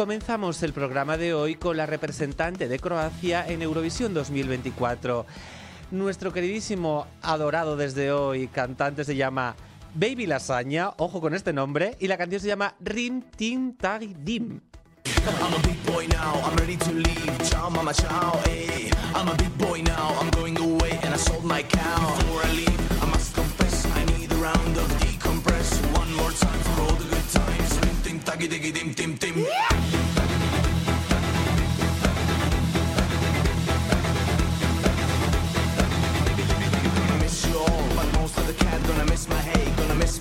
Comenzamos el programa de hoy con la representante de Croacia en Eurovisión 2024. Nuestro queridísimo, adorado desde hoy, cantante se llama Baby Lasaña, ojo con este nombre, y la canción se llama Rim Tim Tag Dim. I'm a big boy now, I'm ready to leave. Eh. I'm a big boy now, I'm going away and I sold my cow. Before I leave, I must confess, I need a round of decompress. Taggy, diggy, dim, tim, tim. Gonna miss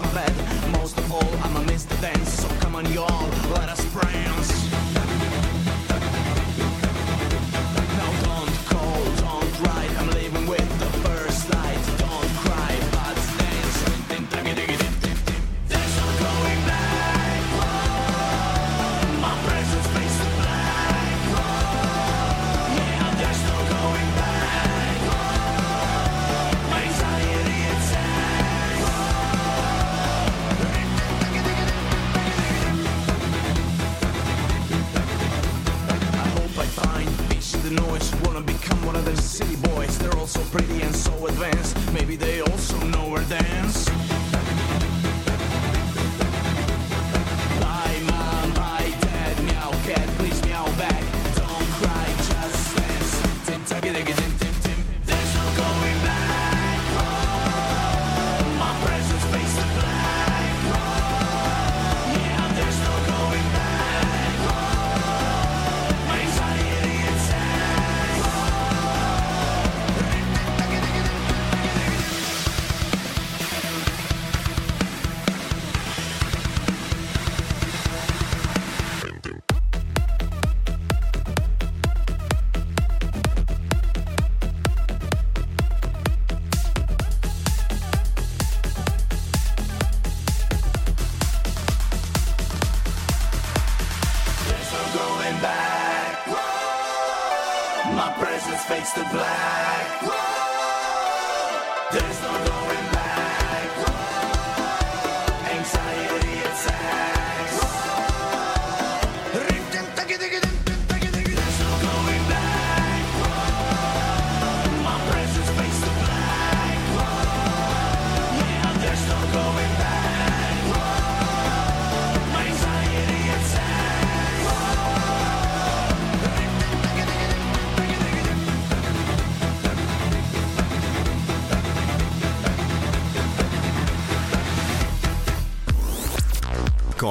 city boys. They're all so pretty and so advanced. Maybe they also know where dance.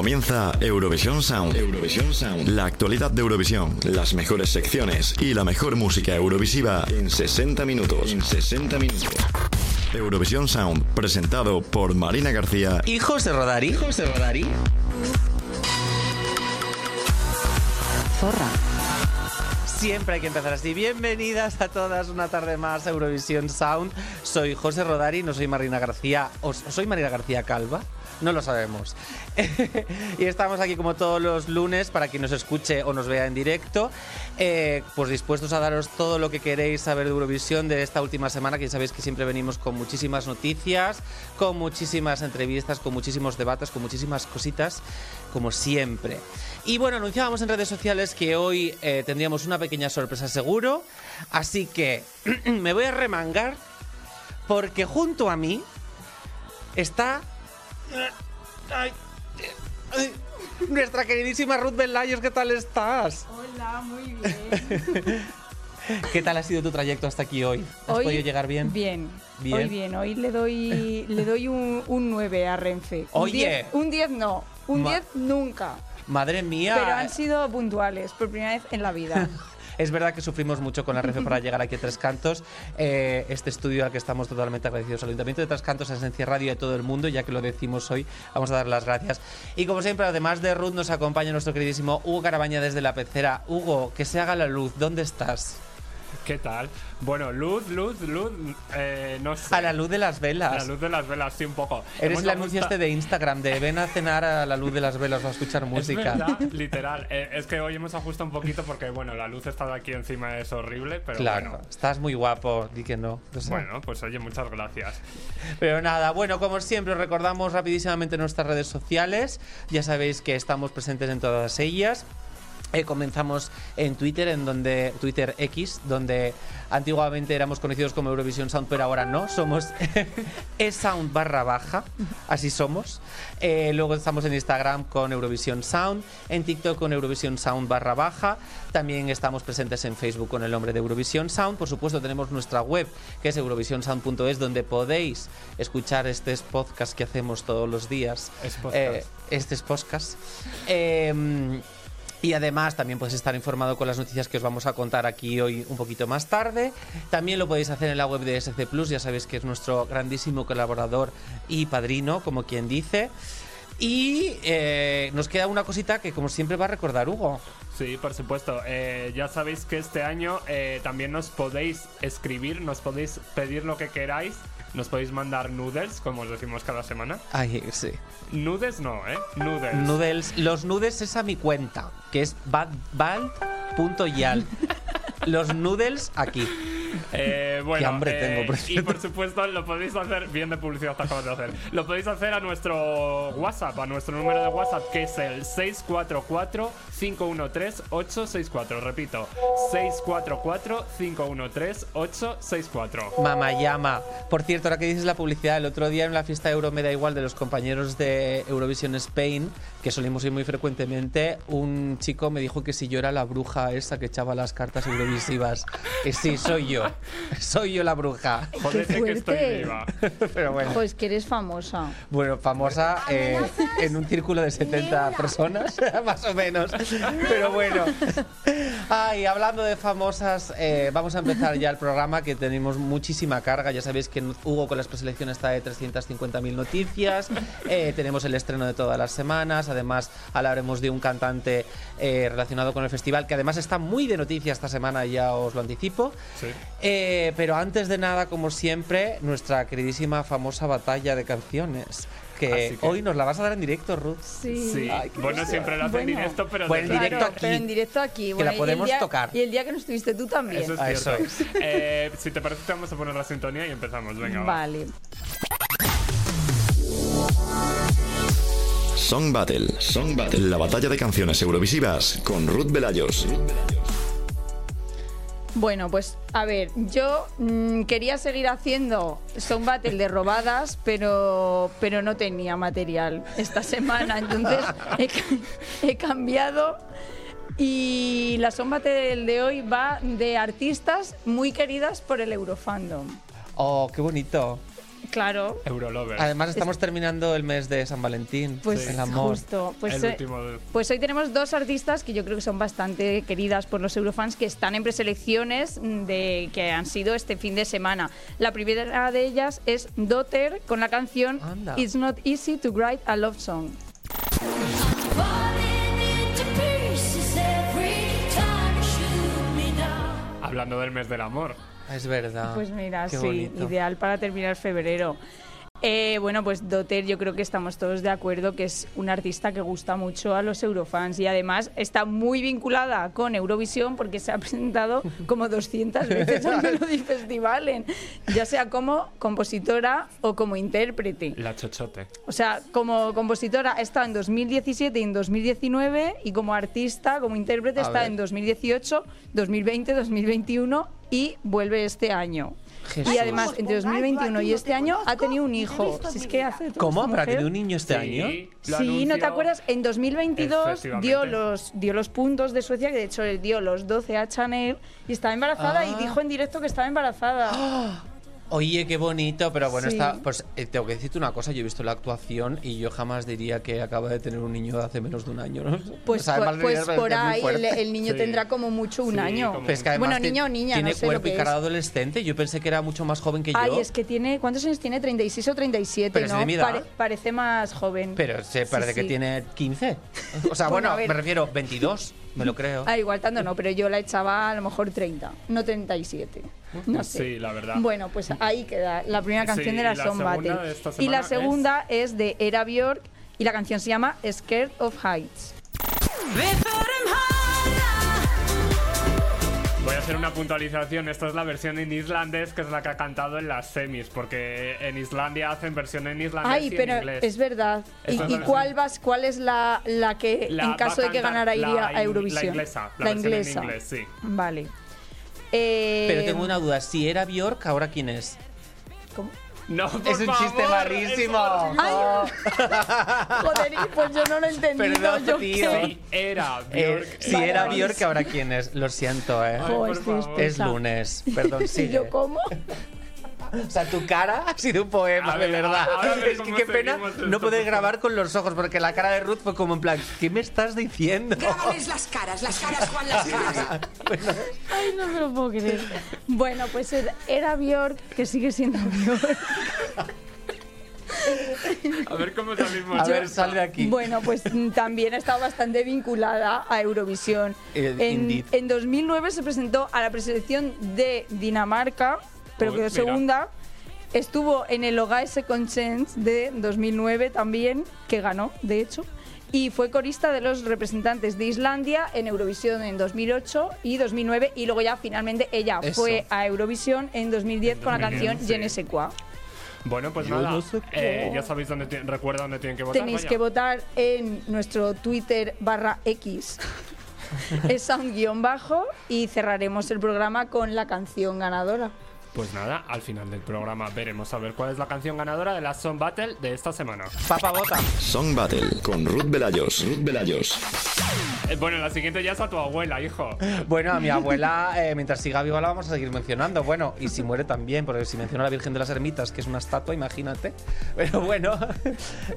Comienza Eurovisión Sound. Eurovisión Sound. La actualidad de Eurovisión, las mejores secciones y la mejor música eurovisiva en 60 minutos. En 60 minutos. Eurovisión Sound, presentado por Marina García Y José Rodari. José Rodari. Zorra. Siempre hay que empezar así. Bienvenidas a todas una tarde más a Eurovisión Sound. Soy José Rodari, no soy Marina García. ¿O soy Marina García Calva? No lo sabemos. y estamos aquí como todos los lunes para quien nos escuche o nos vea en directo. eh, pues dispuestos a daros todo lo que queréis saber de Eurovisión de esta última semana, que ya sabéis que siempre venimos con muchísimas noticias, con muchísimas entrevistas, con muchísimos debates, con muchísimas cositas, como siempre. Y bueno, anunciábamos en redes sociales que hoy eh, tendríamos una pequeña sorpresa seguro, así que me voy a remangar porque junto a mí está nuestra queridísima Ruth Belayos, ¿qué tal estás? Hola, muy bien. ¿Qué tal ha sido tu trayecto hasta aquí hoy? ¿Has podido llegar bien? Bien. Bien. Hoy bien. Hoy le doy, le doy un, un 9 a Renfe. Un Oye. 10 Un 10 no. Un Ma- 10 nunca. Madre mía. Pero han sido puntuales por primera vez en la vida. Es verdad que sufrimos mucho con la RF para llegar aquí a Tres Cantos. Eh, este estudio al que estamos totalmente agradecidos al Ayuntamiento de Tres Cantos, a Esencia Radio y todo el mundo, ya que lo decimos hoy, vamos a dar las gracias. Y como siempre, además de Ruth, nos acompaña nuestro queridísimo Hugo Carabaña desde la pecera. Hugo, que se haga la luz, ¿dónde estás? ¿Qué tal? Bueno, luz, luz, luz, eh, no sé. A la luz de las A velas. la luz de las velas, sí, un poco. Eres el anuncio este de Instagram, de ven a cenar a la luz de las velas o a escuchar Es música. verdad, literal. Eh, es que hoy hemos ajustado un poquito porque, bueno, la luz está de aquí encima es horrible, pero Claro, bueno. estás muy guapo, di que no. Bueno, pues oye, muchas gracias. Pero nada, bueno, como siempre, os recordamos rapidísimamente nuestras redes sociales. Ya sabéis que estamos presentes en todas ellas. Eh, comenzamos en Twitter, en donde Twitter X, donde antiguamente éramos conocidos como Eurovisión Sound, pero ahora no, somos eSound barra baja, así somos. Eh, luego estamos en Instagram con Eurovisión Sound, en TikTok con Eurovisión Sound barra baja, también estamos presentes en Facebook con el nombre de Eurovisión Sound. Por supuesto tenemos nuestra web que es eurovisionsound.es, donde podéis escuchar este podcast que hacemos todos los días. Es podcast. Eh, este es podcast. Y además también puedes estar informado con las noticias que os vamos a contar aquí hoy un poquito más tarde. También lo podéis hacer en la web de SC Plus, ya sabéis que es nuestro grandísimo colaborador y padrino, como quien dice. Y eh, nos queda una cosita que como siempre va a recordar Hugo. Sí, por supuesto. Eh, ya sabéis que este año eh, también nos podéis escribir, nos podéis pedir lo que queráis, nos podéis mandar noodles, como os decimos cada semana. Ay, sí. Nudes no, ¿eh? Noodles. Noodles. Los nudes es a mi cuenta, que es bad.yal. Los noodles aquí. Eh, bueno, Qué hambre eh, tengo, por y por supuesto lo podéis hacer, bien de publicidad te acabas de hacer, lo podéis hacer a nuestro WhatsApp, a nuestro número de WhatsApp que es el 644-513-864, repito, 644-513-864. Mamá llama. Por cierto, ahora que dices la publicidad, el otro día en la fiesta Euro me da igual de los compañeros de Eurovision Spain, que solimos ir muy frecuentemente, un chico me dijo que si yo era la bruja esa que echaba las cartas eurovisivas. Que sí, soy yo. Soy yo la bruja. Jódete que estoy viva. Pero bueno. Pues que eres famosa. Bueno, famosa eh, en un círculo de 70 personas, más o menos. Pero bueno. Ay, hablando de famosas, eh, vamos a empezar ya el programa que tenemos muchísima carga. Ya sabéis que Hugo con las preselecciones está de 350.000 noticias. Eh, tenemos el estreno de todas las semanas. Además, hablaremos de un cantante eh, relacionado con el festival que además está muy de noticia esta semana, ya os lo anticipo. Sí. Eh, pero antes de nada, como siempre, nuestra queridísima famosa batalla de canciones. Que, que- hoy nos la vas a dar en directo, Ruth. Sí. Sí, Ay, bueno, ilusión. siempre lo hace en Bueno. directo, pero Bueno, en desde- directo Claro, aquí. pero en directo aquí. Que Bueno, la y el podemos día- tocar. Y el día que no estuviste tú también. Eso es Ah, eso cierto. Eh, si te parece, te vamos a poner la sintonía y empezamos. Venga, va. Song Battle. Song Battle. La batalla de canciones eurovisivas con Ruth Velayos. Bueno, pues a ver, yo mm, quería seguir haciendo Song Battle de robadas, pero, pero no tenía material esta semana, entonces he, he cambiado y la Song Battle de hoy va de artistas muy queridas por el Eurofandom. Oh, qué bonito. Claro, Eurolover. Además, estamos terminando el mes de San Valentín. pues el amor. justo. Pues, el eh, último. de- Pues hoy tenemos dos artistas que yo creo que son bastante queridas por los eurofans que están en preselecciones de, que han sido este fin de semana. La primera de ellas es Daughter con la canción Anda. It's Not Easy to Write a Love Song. Hablando del mes del amor. Es verdad. Pues mira, Qué sí, bonito. ideal para terminar febrero. Eh, bueno, pues Dotter yo creo que estamos todos de acuerdo que es una artista que gusta mucho a los eurofans y además está muy vinculada con Eurovisión porque se ha presentado como 200 veces al Melody Festival, en- ya sea como compositora o como intérprete. La chochote. O sea, como compositora estado en 2017 y en 2019 y como artista, como intérprete A está ver. en 2018, 2020, 2021 y vuelve este año. Jesús. Y además, entre 2021 y este año ha tenido un hijo. Si es que hace ¿Cómo? esta ¿Para mujer. tener un niño este Sí, año? Sí, ¿no te acuerdas? En 2022 Efectivamente. dio los, dio los puntos de Suecia, que de hecho él dio los 12 a Chanel y estaba embarazada y Ah. dijo en directo que estaba embarazada. Oye, qué bonito, pero bueno, Sí. está, pues eh, tengo que decirte una cosa, yo he visto la actuación y yo jamás diría que acaba de tener un niño de hace menos de un año, ¿no? Pues, O sea, por- además pues por ahí el, niño Sí. tendrá como mucho un Sí, año. es que bueno, niño o niña, tiene no sé cuerpo lo y cara de es. adolescente. Yo pensé que era mucho más joven que yo. Ay, es que tiene. ¿Cuántos años tiene? ¿36 o 37? Pero es ¿no? de mi edad. Pare- parece más joven. Pero se Sí, parece que tiene 15. O sea, Bueno, me refiero 22, me lo creo. Ah, igual tanto no, pero yo la echaba a lo mejor 30, no 37. No sé. Sí, la verdad. Bueno, pues ahí queda la primera canción Sí, de la, y la Battle. y la segunda es... de Era Bjork y la canción se llama Scared of Heights. Voy a hacer una puntualización. Esta es la versión en islandés, que es la que ha cantado en las semis, porque en Islandia hacen versión en islandés Ay, y pero en inglés. es verdad. ¿Y, Esta es y la cuál vas, cuál es la, la que La- en caso de que ganara iría la a Eurovisión? La inglesa, la, versión en inglés, sí. Vale. Eh, Pero tengo una duda, si era Bjork, ¿ahora quién es? ¿cómo? No, por es un chiste malísimo. Joder, y pues yo no lo he entendido. Perdón, yo tío. qué. Sí, era Eh, Björk. si Vale, era ¿ahora quién es? Lo siento, ¿eh? Ay, por favor. Es lunes, perdón, ¿Y sigue. yo cómo? O sea, tu cara ha sido un poema, A de ver, verdad. ver Es que qué pena no poder grabar con los ojos, porque la cara de Ruth fue como en plan, ¿qué me estás diciendo? Grábales las caras, las caras, Juan, las caras. Ay, no me lo puedo creer. Bueno, pues era- Björk, que sigue siendo Björk. A ver cómo salimos. A ver, esta. sal de aquí. Bueno, pues también ha estado bastante vinculada a Eurovisión. En, en 2009 se presentó a la preselección de Dinamarca, pero quedó segunda. Estuvo en el Hogar Second Chance de 2009 también, que ganó, de hecho. Y fue corista de los representantes de Islandia en Eurovisión en 2008 y 2009. Y luego ya finalmente ella Eso. fue a Eurovisión en 2010 con la 2010, canción sí. Je ne sais quoi. Bueno, pues Yo nada. no sé eh, ya sabéis dónde recuerda dónde tienen que votar. Tenéis vaya. que votar en nuestro Twitter barra X. es sound guion bajo y cerraremos el programa con la canción ganadora. Pues nada, al final del programa veremos a ver cuál es la canción ganadora de la Song Battle de esta semana. Papa Bota. Song Battle con Ruth Velayos. Ruth Velayos. Eh, bueno, la siguiente ya es a tu abuela, hijo. Bueno, a mi abuela, eh, mientras siga viva, la vamos a seguir mencionando. Bueno, y si muere también, porque si menciona a la Virgen de las Ermitas, que es una estatua, imagínate. Pero bueno.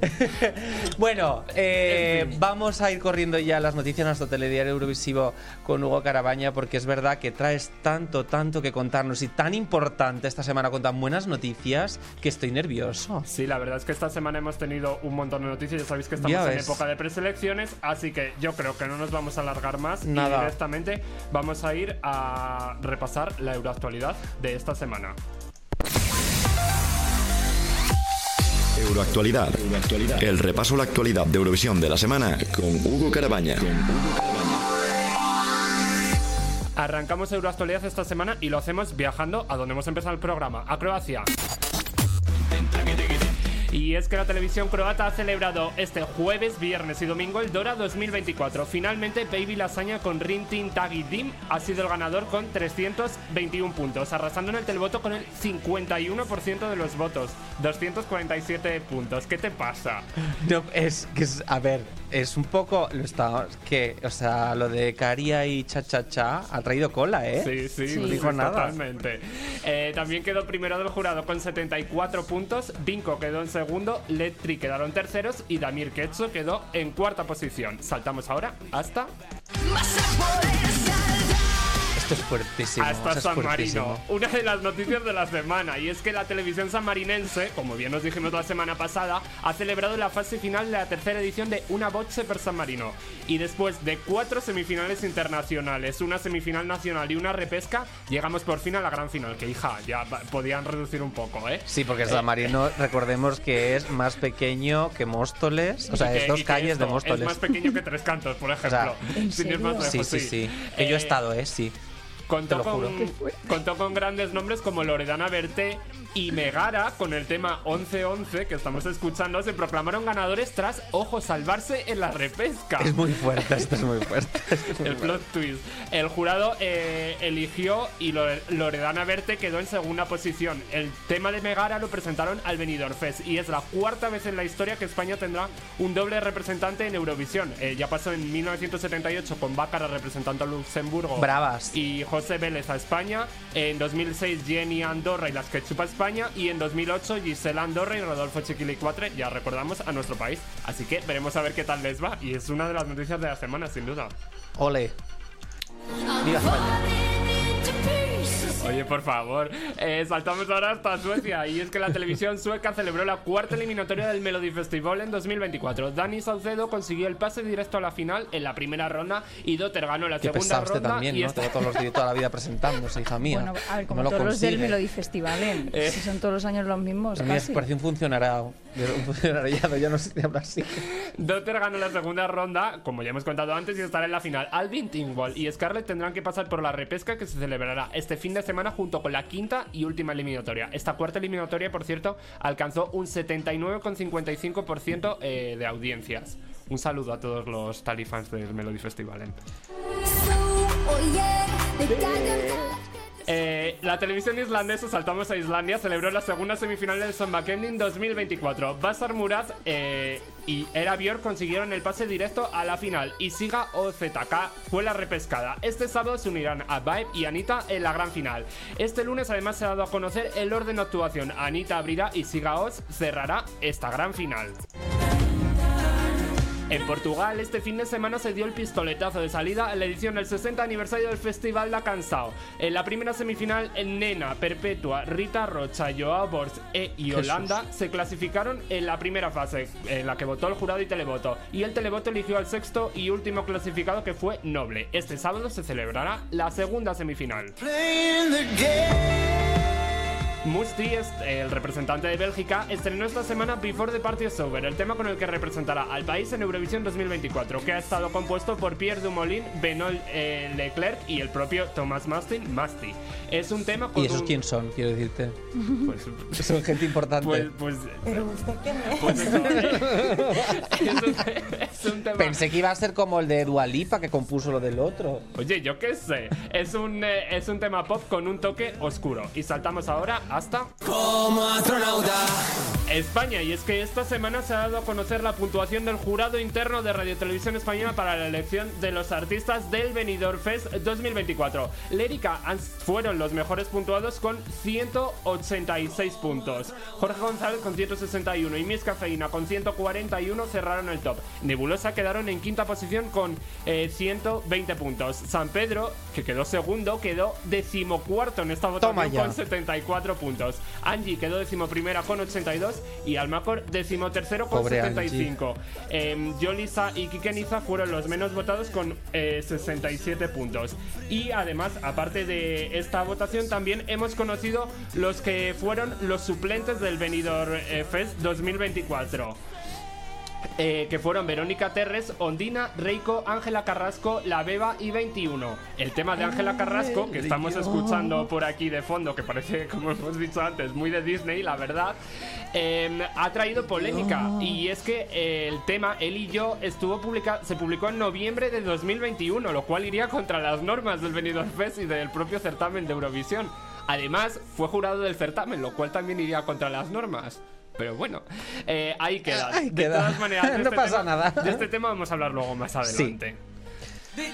bueno, eh, vamos a ir corriendo ya a las noticias de nuestro telediario Eurovisivo con Hugo Carabaña, porque es verdad que traes tanto, tanto que contarnos y tan importante esta semana con tan buenas noticias que estoy nervioso. Sí, la verdad es que esta semana hemos tenido un montón de noticias. Ya sabéis que estamos Ya en ves. época de preselecciones, así que yo creo que no nos vamos a alargar más. Nada. Y directamente vamos a ir a repasar la euroactualidad de esta semana. Euroactualidad. El repaso a la actualidad de Eurovisión de la semana con Hugo Carabaña. Arrancamos Euroactualidad esta semana y lo hacemos viajando a donde hemos empezado el programa, a Croacia. Y es que la televisión croata ha celebrado este jueves, viernes y domingo el Dora 2024. Finalmente, Baby Lasaña con Rintin Tagi Dim ha sido el ganador con 321 puntos, arrasando en el televoto con el 51% de los votos. 247 puntos. ¿Qué te pasa? No, es que a ver, es un poco lo está que, o sea, lo de Caria y Cha Cha Cha ha traído cola, ¿eh? Sí, sí, Sí. No dijo nada. totalmente. Eh, también quedó primero del jurado con 74 puntos, Vinco quedó en segundo, Letri quedaron terceros y Damir Ketso quedó en cuarta posición. Saltamos ahora hasta, Esto es fuertísimo. hasta esto es San fuertísimo. Marino. Una de las noticias de la semana y es que la televisión sanmarinense, como bien nos dijimos la semana pasada, ha celebrado la fase final de la tercera edición de Una Voce per San Marino. Y después de cuatro semifinales internacionales, una semifinal nacional y una repesca, llegamos por fin a la gran final. Que hija, ya podían reducir un poco, ¿eh? Sí, porque San Marino, recordemos que es más pequeño que Móstoles. O sea, Y es que- dos que calles de Móstoles. Es más pequeño que tres cantos, por ejemplo. ¿en Sin ir más lejos, Sí, sí, sí. Que yo he Eh, estado, ¿eh? Sí. Contó con, contó con grandes nombres como Loredana Berté y Megara con el tema 11-11 que estamos escuchando. Se proclamaron ganadores tras, ojo, salvarse en la repesca. Es muy fuerte, esto es muy fuerte. esto es muy El plot twist. El jurado eh, eligió y Lore- Loredana Verte quedó en segunda posición. El tema de Megara lo presentaron al Benidorm Fest y es la cuarta vez en la historia que España tendrá un doble representante en Eurovisión. Eh, ya pasó en 1978 con Bácara representando a Luxemburgo Bravas. y José Vélez a España. En 2006 Jenny Andorra y las que chupa España. Y en 2008 Gisela Andorra y Rodolfo Chiquilicuatre, ya recordamos, a nuestro país. Así que veremos a ver qué tal les va. Y es una de las noticias de la semana, sin duda. Ole. Viva España. Oye, por favor, eh, saltamos ahora hasta Suecia. Y es que la televisión sueca celebró la cuarta eliminatoria del Melody Festival en 2024. Dani Saucedo consiguió el pase directo a la final en la primera ronda y Dotter ganó la Qué segunda pesado usted ronda. también, y ¿no? esta- todos los días, toda la vida presentándose, hija mía. Bueno, a ver, como No lo todos los del. Melody Festival, ¿eh? Eh. Si son todos los años los mismos, A mí casi. parece un funcionario. Un funcionariado, ya no sé si habla así. Dotter ganó la segunda ronda, como ya hemos contado antes, y estará en la final. Alvin Tingwall y Scarlett tendrán que pasar por la repesca que se celebrará este fin de semana junto con la quinta y última eliminatoria. Esta cuarta eliminatoria, por cierto, alcanzó un 79,55% eh, de audiencias. Un saludo a todos los talifans del Melody Festival. ¿eh? Eh, la televisión islandesa, saltamos a Islandia, celebró la segunda semifinal del Sonbakenin 2024. Basar Murat eh, y Era consiguieron el pase directo a la final y Siga OZK fue la repescada. Este sábado se unirán a Vibe y Anita en la gran final. Este lunes además se ha dado a conocer el orden de actuación. Anita abrirá y Siga Oz cerrará esta gran final. En Portugal, este fin de semana se dio el pistoletazo de salida a la edición del 60 aniversario del Festival da Cansao. En la primera semifinal, Nena, Perpetua, Rita Rocha, Joao Bors e Yolanda se clasificaron en la primera fase, en la que votó el jurado y televoto. Y el televoto eligió al sexto y último clasificado que fue Noble. Este sábado se celebrará la segunda semifinal. Musti, es- el representante de Bélgica, estrenó esta semana Before the Party is Over, el tema con el que representará al país en Eurovisión 2024, que ha estado compuesto por Pierre Dumoulin, Benoît eh, Leclerc y el propio Thomas Mastin, Masti. Es un tema con ¿Y esos un- quién son? Quiero decirte. Pues, Son gente importante. pues, pues, Pero usted pues eso, eh, es, un, es un tema... Pensé que iba a ser como el de Dualipa que compuso lo del otro. Oye, yo qué sé. Es un, eh, es un tema pop con un toque oscuro. Y saltamos ahora hasta Como astronauta. España. Y es que esta semana se ha dado a conocer la puntuación del jurado interno de Radio Televisión Española para la elección de los artistas del Benidorm Fest 2024. Lérica fueron los mejores puntuados con 186 puntos. Jorge González con 161 y Miss Cafeína con 141 cerraron el top. Nebulosa quedaron en quinta posición con eh, 120 puntos. San Pedro, que quedó segundo, quedó decimocuarto en esta votación con 74 puntos. Angie quedó decimoprimera con 82 y Almacor decimotercero con Pobre 75. Eh, Yolisa y Kikeniza fueron los menos votados con eh, 67 puntos. Y además, aparte de esta votación, también hemos conocido los que fueron los suplentes del Benidorm eh, Fest 2024. Eh, que fueron Verónica Terres, Ondina, Reiko, Ángela Carrasco, La Beba y 21. El tema de Ángela Carrasco, que estamos escuchando por aquí de fondo, que parece, como hemos dicho antes, muy de Disney, la verdad, eh, ha traído polémica. Y es que eh, el tema, él y yo, estuvo publica se publicó en noviembre de 2021, lo cual iría contra las normas del Benidorm Fest y del propio certamen de Eurovisión. Además, fue jurado del certamen, lo cual también iría contra las normas. Pero bueno, eh, ahí queda. Ahí de queda. todas maneras, de No este pasa tema- nada. De este tema vamos a hablar luego más adelante. Dit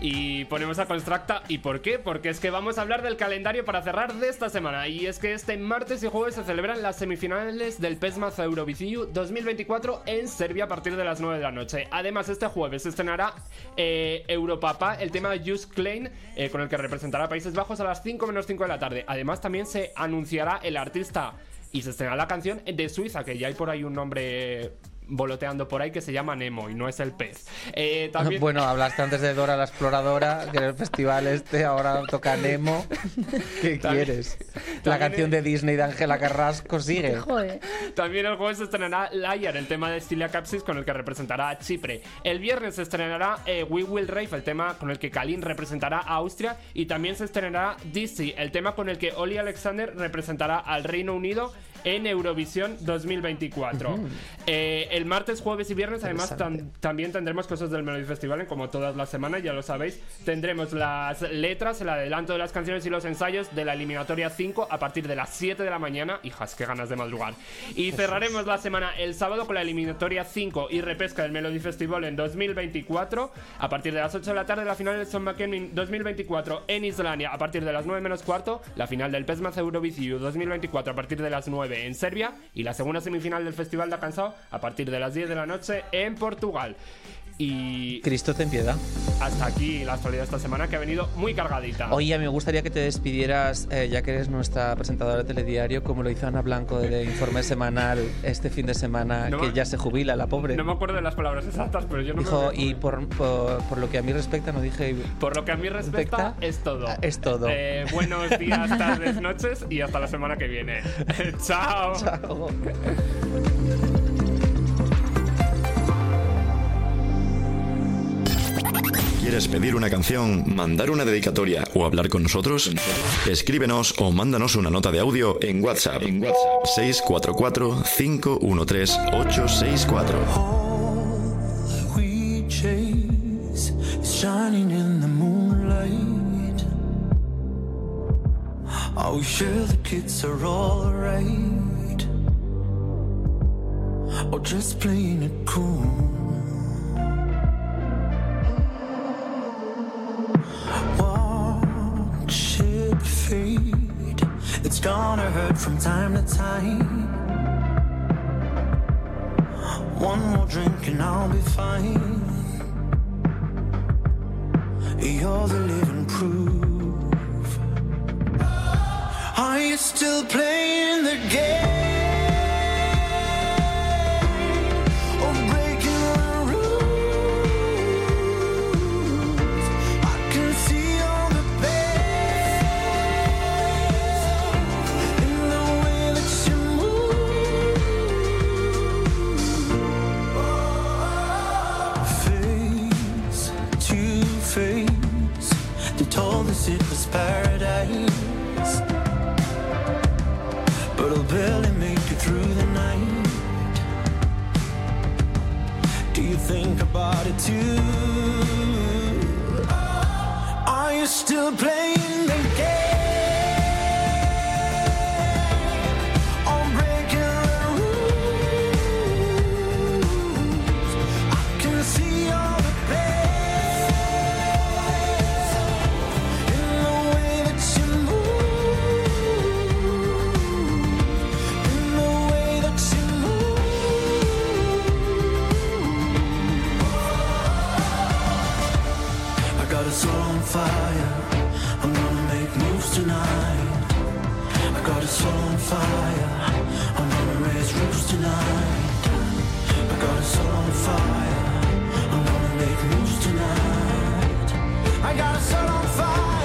Y ponemos a Constructa. ¿Y por qué? Porque es que vamos a hablar del calendario para cerrar de esta semana. Y es que este martes y jueves se celebran las semifinales del PESMAZ Eurovisiu 2024 en Serbia a partir de las 9 de la noche. Además, este jueves se estrenará eh, Europapa, el tema Just Klein, eh, con el que representará Países Bajos a las 5 menos 5 de la tarde. Además, también se anunciará el artista y se estrenará la canción de Suiza, que ya hay por ahí un nombre voloteando por ahí que se llama Nemo y no es el pez. Eh, también... Bueno, hablaste antes de Dora la Exploradora, que en el festival este ahora toca Nemo. ¿Qué También- quieres? La canción es- de Disney de Ángela Carrasco sigue. Joder. También el jueves se estrenará Liar, el tema de Stilia Capsis con el que representará a Chipre. El viernes se estrenará eh, We Will Rave, el tema con el que Kalin representará a Austria. Y también se estrenará Dizzy, el tema con el que Oli Alexander representará al Reino Unido en Eurovisión 2024. Eh, el martes, jueves y viernes, además, tam- también tendremos cosas del Melody Festival, como todas las semanas, ya lo sabéis. Tendremos las letras, el adelanto de las canciones y los ensayos de la eliminatoria 5 a partir de las 7 de la mañana. Hijas, qué ganas de madrugar. Y cerraremos la semana el sábado con la eliminatoria 5 y repesca del Melody Festival en 2024. A partir de las 8 de la tarde, la final del Son McKenmin 2024 en Islandia. A partir de las 9 menos cuarto, la final del PESMAZ Eurovisiu 2024 a partir de las 9 en Serbia. Y la segunda semifinal del Festival de Cansado a partir de las 10 de la noche en Portugal. Y Cristo ten piedad. hasta aquí la actualidad de esta semana que ha venido muy cargadita. Oye, me gustaría que te despidieras, eh, ya que eres nuestra presentadora de telediario, como lo hizo Ana Blanco de Informe Semanal este fin de semana, No que me- ya se jubila, la pobre. No me acuerdo de las palabras exactas, pero yo no Dijo, me y por, por, por lo que a mí respecta, no dije... Por lo que a mí respecta, Respecta, es todo. es todo. Eh, buenos días, tardes, noches y hasta la semana que viene. Chao. Chao. ¿Quieres pedir una canción, mandar una dedicatoria o hablar con nosotros? Escríbenos o mándanos una nota de audio en WhatsApp. En WhatsApp 644 513 864. we chase is shining in the moonlight. Are we sure the kids are alright? Or just playing it cool? It's gonna hurt from time to time. One more drink and I'll be fine. You're the living proof. Are you still playing the game? A soul on fire. I'm gonna make moves tonight. I got a soul on fire. I'm gonna raise roofs tonight. I got a soul on fire. I'm gonna make moves tonight. I got a soul on fire.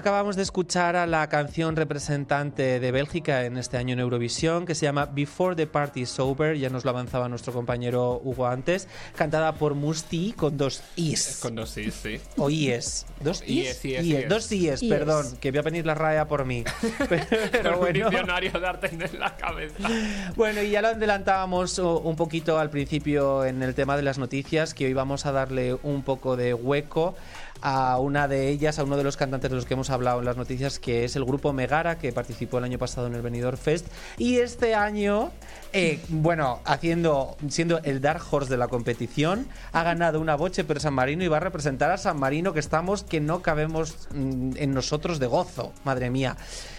Acabamos de escuchar a la canción representante de Bélgica en este año en Eurovisión, que se llama Before the Party is Over, ya nos lo avanzaba nuestro compañero Hugo antes, cantada por Musti con dos is. Con dos sí, sí. O ies. ¿Dos is? ies, Ies, ies. Dos ies, Ies. perdón, que voy a venir la raya por mí. Pero, pero Con un bueno. diccionario de arte en la cabeza. Bueno, y ya lo adelantábamos un poquito al principio en el tema de las noticias, que hoy vamos a darle un poco de hueco a una de ellas, a uno de los cantantes de los que hemos hablado en las noticias, que es el grupo Megara, que participó el año pasado en el Benidorm Fest. Y este año, eh, bueno, haciendo, siendo el Dark Horse de la competición, ha ganado una boche per San Marino y va a representar a San Marino, que estamos, que no cabemos mm, en nosotros de gozo, madre mía.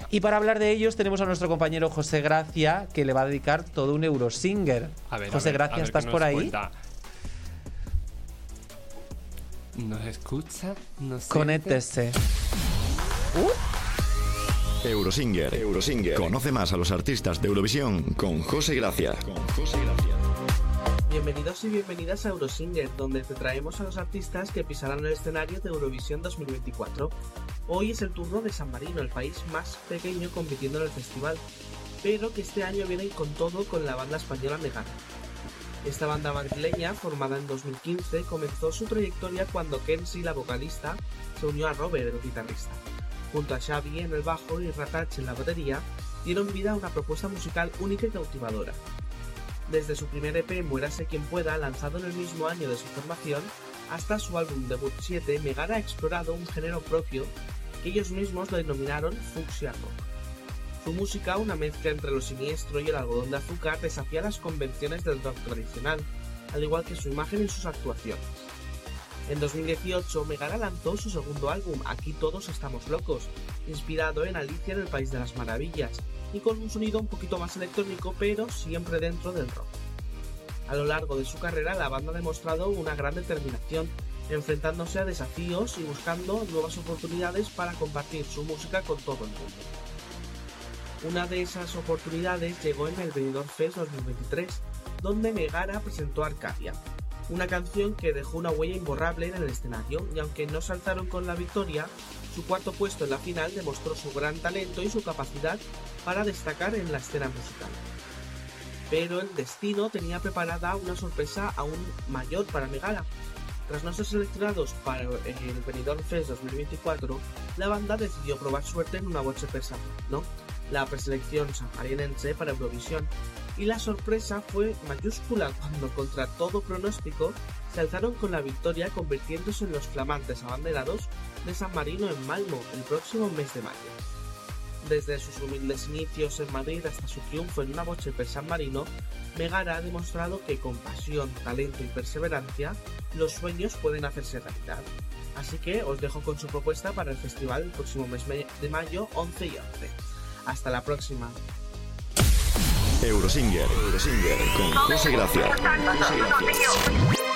Y para hablar de ellos tenemos a nuestro compañero José Gracia, que le va a dedicar todo un Eurosinger. A ver, a José a Gracia, ver ¿estás por ahí? cuenta. ¿Nos escucha? ¿Nos? Conéctese. Eurosinger. Eurosinger. Conoce más a los artistas de Eurovisión con José Gracia. Con José Gracia. Bienvenidos y bienvenidas a Eurosinger, donde te traemos a los artistas que pisarán el escenario de Eurovisión 2024. Hoy es el turno de San Marino, el país más pequeño compitiendo en el festival. pero que este año vienen con todo con la banda española Megara. Esta banda madrileña, formada en 2015, comenzó su trayectoria cuando Kenzie, la vocalista, se unió a Robert, el guitarrista. Junto a Xavi en el bajo y Ratach en la batería, dieron vida a una propuesta musical única y cautivadora. Desde su primer EP Muérase quien pueda, lanzado en el mismo año de su formación, hasta su álbum debut 7, Megara ha explorado un género propio que ellos mismos lo denominaron Rock. Su música, una mezcla entre lo siniestro y el algodón de azúcar, desafía las convenciones del rock tradicional, al igual que su imagen y sus actuaciones. En 2018, Megara lanzó su segundo álbum, Aquí todos estamos locos, inspirado en Alicia en el País de las Maravillas, y con un sonido un poquito más electrónico, pero siempre dentro del rock. A lo largo de su carrera, la banda ha demostrado una gran determinación, enfrentándose a desafíos y buscando nuevas oportunidades para compartir su música con todo el mundo. Una de esas oportunidades llegó en el Benidorm Fest 2023, donde Megara presentó Arcadia, una canción que dejó una huella imborrable en el escenario y aunque no saltaron con la victoria, su cuarto puesto en la final demostró su gran talento y su capacidad para destacar en la escena musical. Pero el destino tenía preparada una sorpresa aún mayor para Megara. Tras no ser seleccionados para el Benidorm Fest 2024, la banda decidió probar suerte en una voce persa, ¿no? La preselección sanmarinense para Eurovisión, y la sorpresa fue mayúscula cuando, contra todo pronóstico, se alzaron con la victoria convirtiéndose en los flamantes abanderados de San Marino en Malmo el próximo mes de mayo. Desde sus humildes inicios en Madrid hasta su triunfo en una boche per San Marino, Megara ha demostrado que con pasión, talento y perseverancia, los sueños pueden hacerse realidad. Así que os dejo con su propuesta para el festival el próximo mes de mayo 11 y 11. Hasta la próxima. Eurosinger, Eurosinger con José Gracia. José Gracia.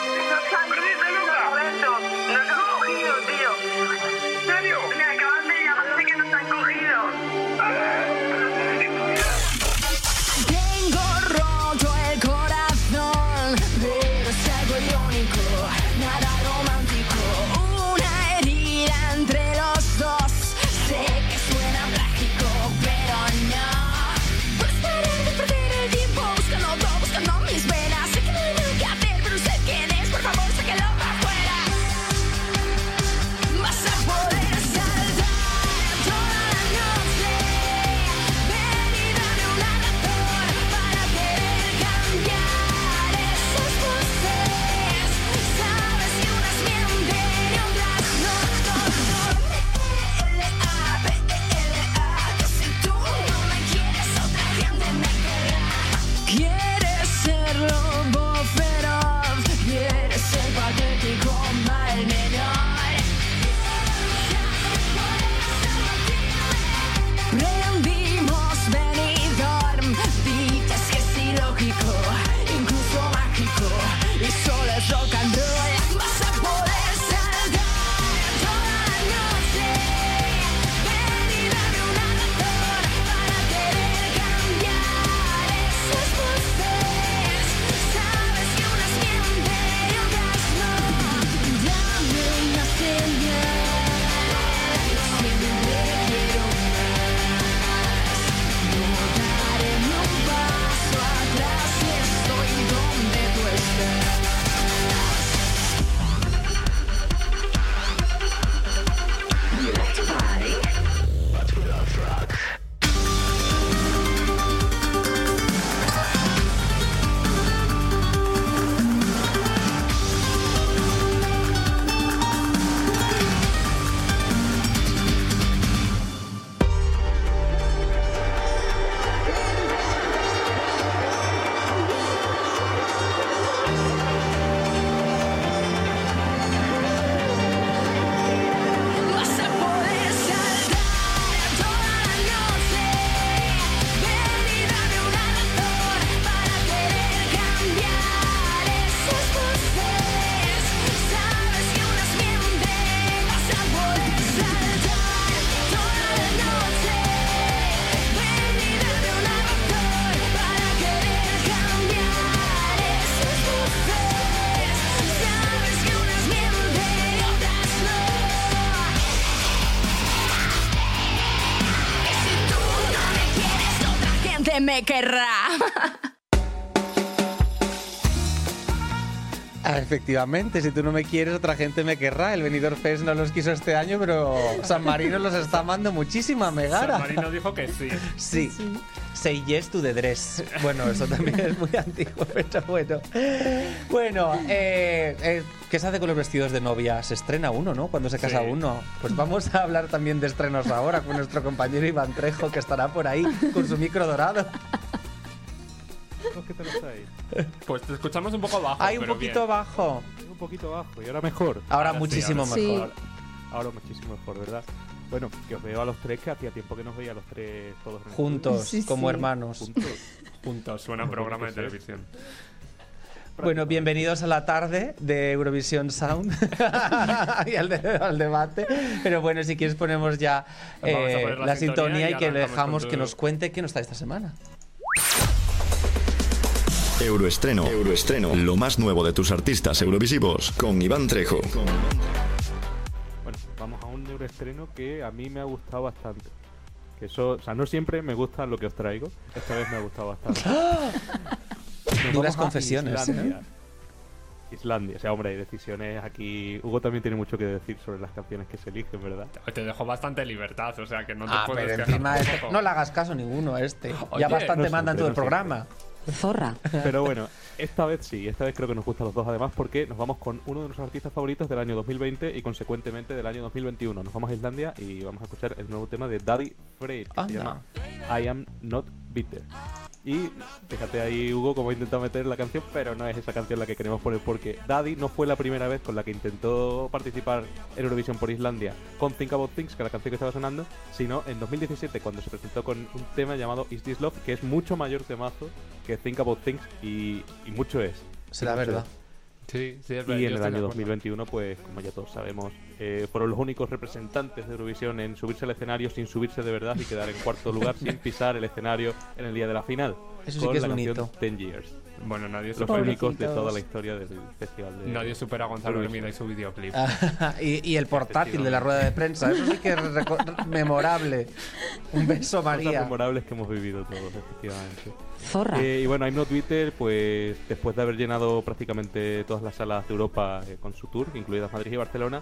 Querrá. Ah, efectivamente, si tú no me quieres, otra gente me querrá. El Benidorm Fest no los quiso este año, pero San Marino los está amando muchísimo a Megara. San Marino dijo que sí. Sí. Say yes to the dress. Bueno, eso también es muy antiguo, pero bueno. Bueno, eh, eh, ¿qué se hace con los vestidos de novia? Se estrena uno, ¿no? Cuando se casa Sí. uno. Pues vamos a hablar también de estrenos ahora con nuestro compañero Iván Trejo, que estará por ahí con su micro dorado. ¿Qué tal estáis? Pues te escuchamos un poco bajo. Hay un pero poquito bien. bajo. Un poquito bajo y ahora mejor. Ahora, Ahora sí, muchísimo ahora sí. mejor. Ahora muchísimo mejor, ¿verdad? Bueno, que os veo a los tres, que hacía tiempo que nos veía a los tres todos Juntos, Sí, como sí. hermanos. Juntos. Juntos, suena programa de sí. televisión. Bueno, bienvenidos a la tarde de Eurovisión Sound y al, de- al debate. Pero bueno, si quieres ponemos ya a eh, la la, sintonía sintonía y y que dejamos que nos cuente qué nos está esta semana. Euroestreno. Euroestreno. Lo más nuevo de tus artistas eurovisivos con Iván Trejo. Bueno, vamos a un euroestreno que a mí me ha gustado bastante. Que eso, o sea, no siempre me gusta lo que os traigo. Esta vez me ha gustado bastante. Nos Duras confesiones, ¿eh? Islandia. Islandia, o sea, hombre, hay decisiones aquí. Hugo también tiene mucho que decir sobre las canciones que se eligen, ¿verdad? Te dejo bastante libertad, o sea que no te Ah, puedes pero encima este- no le hagas caso a ninguno a este. Oye, ya bastante no manda en todo el programa. Zorra. Pero bueno, esta vez sí, esta vez creo que nos gustan los dos además porque nos vamos con uno de nuestros artistas favoritos del año 2020 y consecuentemente del año 2021. Nos vamos a Islandia y vamos a escuchar el nuevo tema de Daddy que se llama I Am Not Bitter. Y fíjate ahí, Hugo, cómo ha intentado meter la canción, pero no es esa canción la que queremos poner porque Daddy no fue la primera vez con la que intentó participar en Eurovisión por Islandia con Think About Things, que es la canción que estaba sonando, sino en 2017 cuando se presentó con un tema llamado Is This Love, que es mucho mayor temazo que Think About Things y, y mucho es. Será Y mucho verdad. es. Sí, sí, es verdad. Y en el año acuerdo. 2021, pues como ya todos sabemos, eh, fueron los únicos representantes de Eurovisión en subirse al escenario sin subirse de verdad y quedar en cuarto lugar sin pisar el escenario en el día de la final. Eso sí con que es la hito. 10 Years. Bueno, nadie Los supera, únicos de toda la historia del festival de nadie supera a Gonzalo. Hermida y su videoclip. Ah, y, y el portátil de la rueda de prensa, eso sí que es memorable. Un beso, Cosas María. memorables que hemos vivido todos, efectivamente. Zorra. Eh, y bueno, I'm Not Bitter, pues después de haber llenado prácticamente todas las salas de Europa eh, con su tour, incluidas Madrid y Barcelona,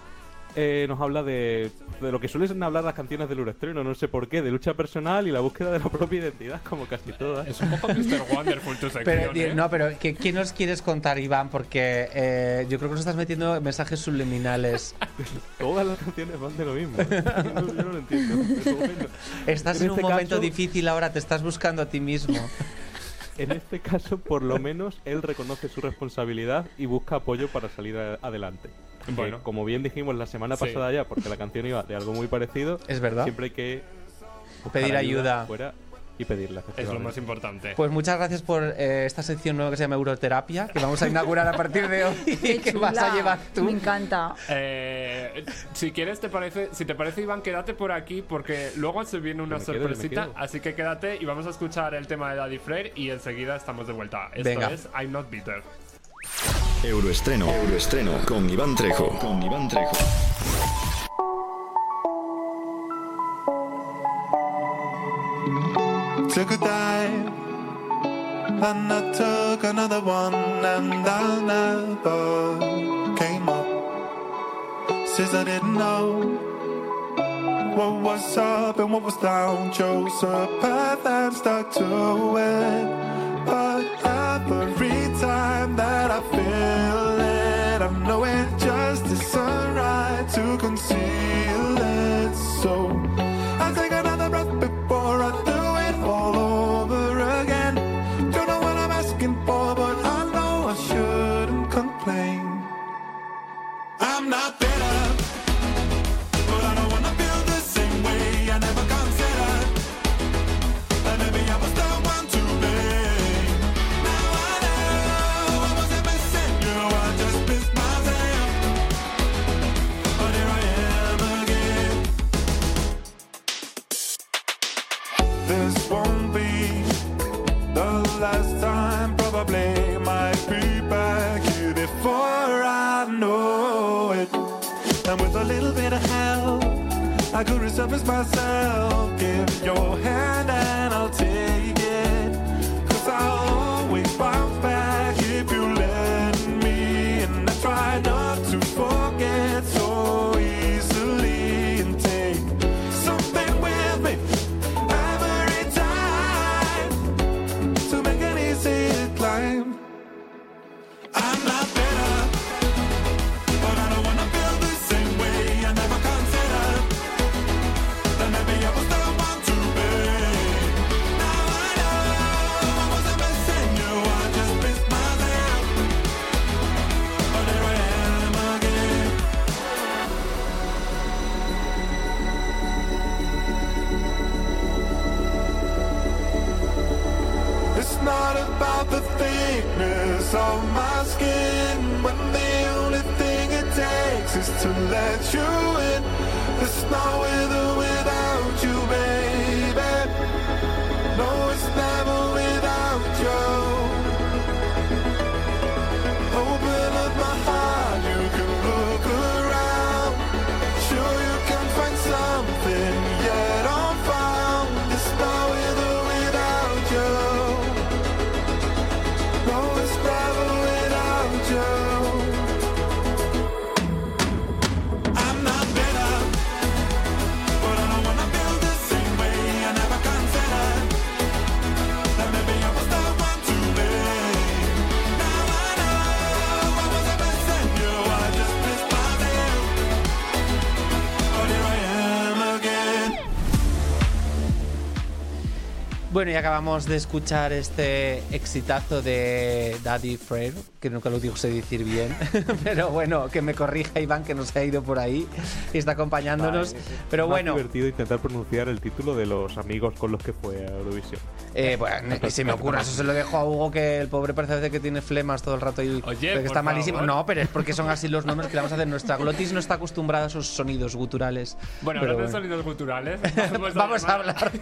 eh, nos habla de, de lo que suelen hablar las canciones del Euroestreno, no sé por qué, de lucha personal y la búsqueda de la propia identidad, como casi todas. Es un poco Mr. Wonderful tu sección, Pero, ¿eh? no, pero ¿qué, qué nos quieres contar, Iván? Porque eh, yo creo que nos estás metiendo mensajes subliminales. Todas las canciones van de lo mismo. ¿eh? Yo no, yo no lo entiendo. bueno. Estás en, En un este momento caso- difícil ahora, te estás buscando a ti mismo. En este caso, por lo menos, él reconoce su responsabilidad y busca apoyo para salir a- adelante. Que, Bueno. como bien dijimos la semana Sí. pasada ya, porque la canción iba de algo muy parecido, Es verdad. siempre hay que Pedir ayuda. fuera y pedirla. Es lo más importante. Pues muchas gracias por eh, esta sección nueva que se llama Euroterapia, que vamos a inaugurar a partir de hoy y que vas a llevar Me tú. encanta. Eh, si quieres, te parece, si te parece, Iván, quédate por aquí porque luego se viene una me me sorpresita. quedo. Así que quédate y vamos a escuchar el tema de Daddy Freyr y enseguida estamos de vuelta. Esto Venga. es I'm Not Bitter. Euroestreno. Euroestreno con Iván Trejo. Con Iván Trejo. took a dive and I took another one and I never came up. Since I didn't know what was up and what was down, chose a path and stuck to it. But every time that I feel it, I know it just isn't to conceal it. So I take another Could resurface myself. Give your hand and I'll take Bueno, y acabamos de escuchar este exitazo de Daddy Frere, que nunca lo digo sé decir bien, pero bueno, que me corrija Iván, que nos ha ido por ahí y está acompañándonos. Vale, pero es bueno, divertido intentar pronunciar el título de los amigos con los que fue a Eurovisión. Eh, bueno, ni se me ocurra, eso se lo dejo a Hugo, que el pobre parece que tiene flemas todo el rato y Oye, que está malísimo. favor. No, pero es porque son así los nombres que le vamos a hacer. Nuestra glotis no está acostumbrada a esos sonidos guturales. Bueno, pero hablando de bueno. sonidos culturales, Vamos a hablar.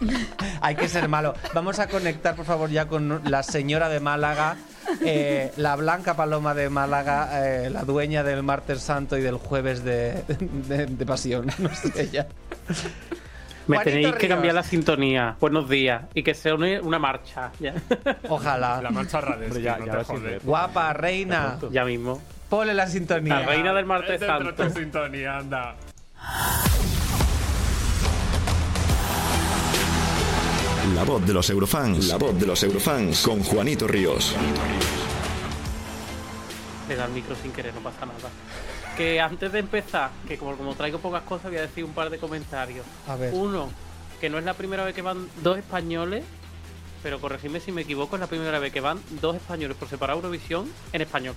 Hay que ser malo. Vamos a conectar, por favor, ya con la señora de Málaga, eh, la blanca paloma de Málaga, eh, la dueña del martes santo y del jueves de, de- de pasión. No sé ya. Me Juanito tenéis que Ríos. cambiar la sintonía. Buenos días. Y que sea una, una marcha. Ya, Ojalá. La marcha ya- no ya te ver. Guapa, reina. ya mismo. Ponle la sintonía. La reina del martes de santo. sintonía, anda. La voz de los eurofans. La voz de los eurofans con Juanito Ríos. Le da el micro sin querer, no pasa nada. Que antes de empezar, que como, como traigo pocas cosas, voy a decir un par de comentarios. A ver. Uno, que no es la primera vez que van dos españoles, pero corregidme si me equivoco, es la primera vez que van dos españoles por separado a Eurovisión en español.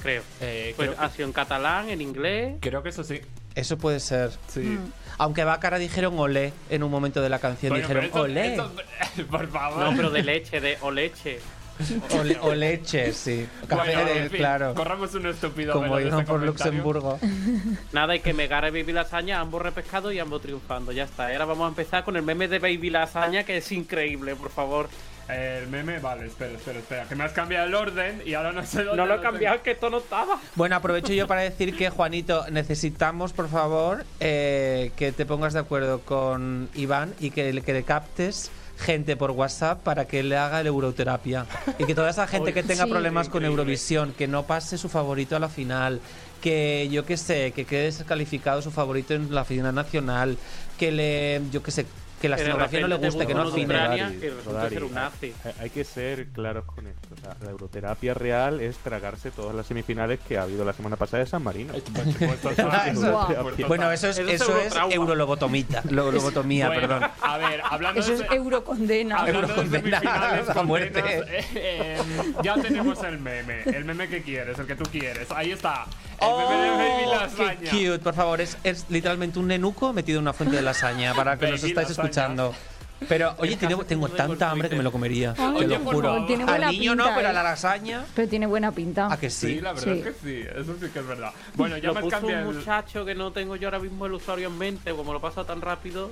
Creo. Eh, Pues creo, ha sido en catalán, en inglés. creo que eso sí. Eso puede ser. Sí. Aunque Bácara dijeron olé en un momento de la canción. Dijeron pero olé. por favor. No, pero de leche, de o leche. O leche, sí. Café Bueno, de- en fin, claro. Corramos un estúpido Como este por comentario. Luxemburgo. Nada, y que Megara y Baby Lasaña, ambos repescados y ambos triunfando. Ya está. Y ahora vamos a empezar con el meme de Baby Lasaña, que es increíble, por favor. El meme, vale, espera, espera, espera. Que me has cambiado el orden y ahora no sé dónde. No lo he tengo. cambiado, que esto no estaba. Bueno, aprovecho yo para decir que, Juanito, necesitamos, por favor, eh, que te pongas de acuerdo con Iván y que que le captes gente por WhatsApp para que le haga el euroterapia. Y que toda esa gente que tenga Sí. problemas con. Eurovisión, que no pase su favorito a la final, que yo qué sé, que quede descalificado su favorito en la final nacional, que le, yo qué sé, que la escenografía no le guste, que no afine. Ucrania Rodari, y resulta Rodari, ser un nazi. Hay- que ser claros con esto. O sea, la euroterapia real es tragarse todas las semifinales que ha habido la semana pasada de San Marino. Bueno, eso es, Eso es lo- lobotomía, Bueno, perdón. A ver, hablando Eso es de. eurocondena. Eurocondena semifinales a con muerte. eh, eh, ya tenemos el meme. El meme que quieres, el que tú quieres. Ahí está. El meme de Baby Oh, Lasaña. qué cute, por favor. Es, es literalmente un nenuco metido en una fuente de lasaña para que nos estáis lasaña. Escuchando. Pero, oye, tiene- tengo de tanta hambre que me lo comería. te Oye, lo juro. Al niño no, pinta, pero a ¿eh? la lasaña. Pero tiene buena pinta. ¿A que Sí, sí? la verdad Sí. es que sí. Eso sí que es verdad. Bueno, ya Lo me puso un cambiado el. muchacho que no tengo yo ahora mismo el usuario en mente, como lo pasa tan rápido.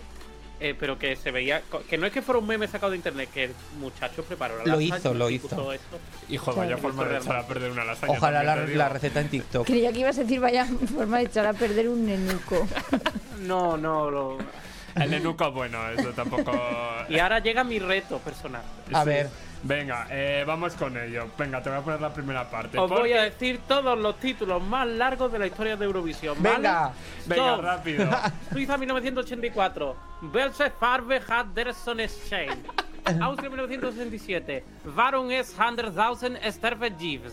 eh, pero que se veía que no es que fuera un meme sacado de internet que el muchacho preparó la Lo lasaña hizo, lo hizo. puso eso. Hijo, vaya Sí. forma de echar a perder una lasaña. Ojalá la, te la receta en TikTok. Creía que ibas a decir vaya forma de echar a perder un nenuco. no no lo El enuco, bueno, eso tampoco. Y ahora llega mi reto personal. A Sí. ver. Venga, eh, vamos con ello. Venga, te voy a poner la primera parte. Os voy a decir todos los títulos más largos de la historia de Eurovisión. ¿vale? Venga. Venga, Son rápido. Suiza 1984. Belse Farbe hat der Sonnenschein. Austria 1967. Warum es 100.000 Sterve Jeeves?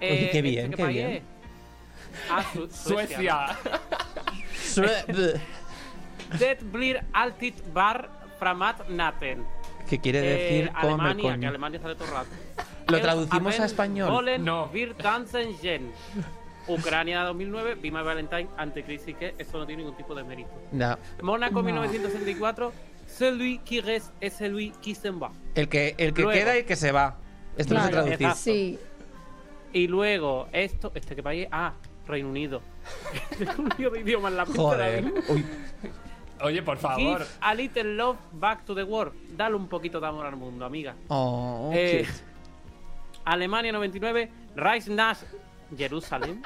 Oye, qué bien, ¿este qué país bien. Ah, Su- Suecia. Suecia. Det blir alltid bar framat natten. ¿Qué quiere Eh, decir comer Alemania, con- que Alemania sale todo el rato. ¿Lo traducimos a español? Wollen No. wir tanzen gehen. Ucrania 2009, Bima Valentine, anticrisis que eso no tiene ningún tipo de mérito. No. Mónaco No. 1964, celui qui reste es celui qui s'en va. El que, el que Luego. queda y el que se va. Esto no se Claro. traducir. Exacto. Sí. Y luego, esto, ¿este qué país? Ah, Reino Unido. Un lío de idiomas en la pista Joder. de- Uy, Oye, por Give favor. a little love back to the world. Dale un poquito de amor al mundo, amiga. oh, Eh. Alemania 99, Reich nach Jerusalem,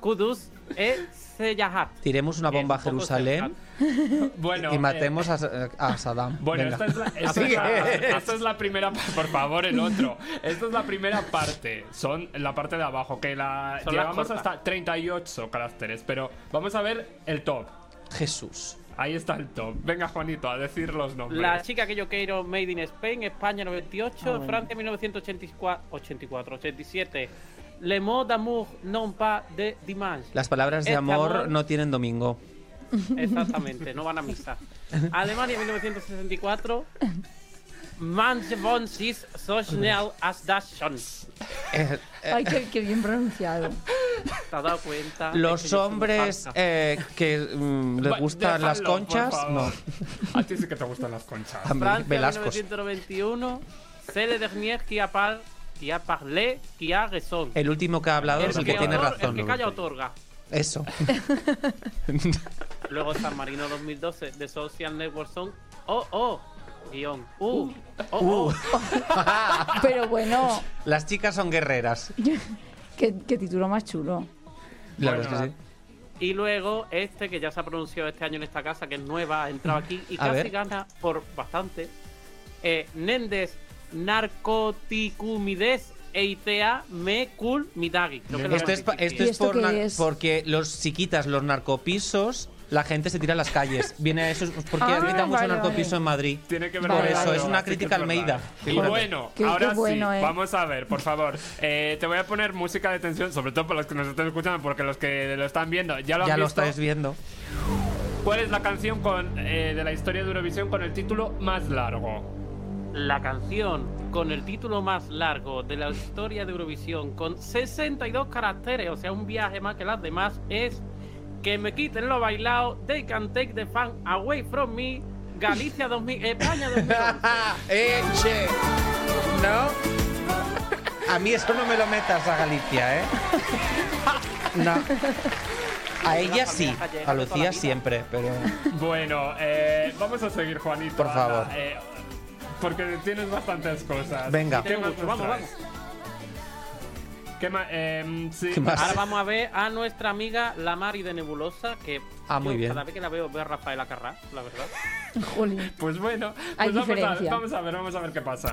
Kudus e Seyahat. Tiremos una bomba a Jerusalén Bueno. y eh, matemos a, a Saddam. Bueno, esta es, la, esta, es la, esta es la primera. Por favor, el otro. Esta es la primera parte. Son la parte de abajo. Que la Son cortas. hasta 38 caracteres. Pero vamos a ver el top. Jesús. Ahí está el top. Venga, Juanito, a decir los nombres. La chica que yo quiero, Made in Spain, España 98, Ah, bueno. Francia 1984, 84, 87. Le mot d'amour non pas de dimanche. Las palabras de Este amor amor- no tienen domingo. Exactamente, no van a misa. Alemania 1964. Manche von sich so schnell as das schon. Eh, eh, Ay, qué, qué bien pronunciado. ¿Te has dado cuenta? los que hombres eh, que mm, les gustan las déjalo, por conchas, no. A ti sí que te gustan las conchas. A mí, Francia Velascos. 1991. C'est le dernier qui a, par- qui a parlé, qui a raison. El último que ha hablado es el que tiene otor- razón. El que calla otorga. Eso. Luego San Marino 2012 de Social Network son oh oh guion uh oh oh Pero bueno, Las chicas son guerreras. qué, qué título más chulo. La Bueno, verdad es que sí. y luego este que ya se ha pronunciado este año en esta casa que es nueva ha entrado aquí y A casi ver. gana por bastante eh, Nendes Narcoticumides Eitea Me Cool Midagi que lo Esto es, pa- esto ¿Y es, esto por porque los chiquitas, los narcopisos, la gente se tira a las calles. Viene eso es porque Ah, grita mucho vale, narcopiso vale. en Madrid. Tiene que ver Por con eso, es una sí crítica es al verdad. Meida. Y Fíjate. bueno, Qué- qué ahora bueno, sí, eh. vamos a ver, por favor. Eh, te voy a poner música de tensión, sobre todo para los que nos estén escuchando, porque los que lo están viendo ya lo han Ya lo visto. estáis viendo. ¿Cuál es la canción con, eh, de la historia de Eurovisión con el título más largo? La canción con el título más largo de la historia de Eurovisión, con 62 caracteres, o sea, un viaje más que las demás, es Que me quiten lo bailado, They can take the fun away from me, Galicia 2000, España 2011. ¡Eh, che! ¿No? A mí eso no me lo metas a Galicia, ¿eh? No. A ella sí, a Lucía siempre, pero. Bueno, eh, vamos a seguir, Juanito. Por anda, favor. eh, porque tienes bastantes cosas. Venga. ¿Qué más nos Vamos, traes? ¿Qué más? Em, sí. ¿Qué más? Ahora vamos a ver a nuestra amiga La Mari de Nebulosa, que Ah, muy yo bien. cada vez que la veo veo a Rafaela Carrá, la verdad. Jolín. Pues bueno, Hay pues vamos, a, vamos a ver, vamos a ver qué pasa.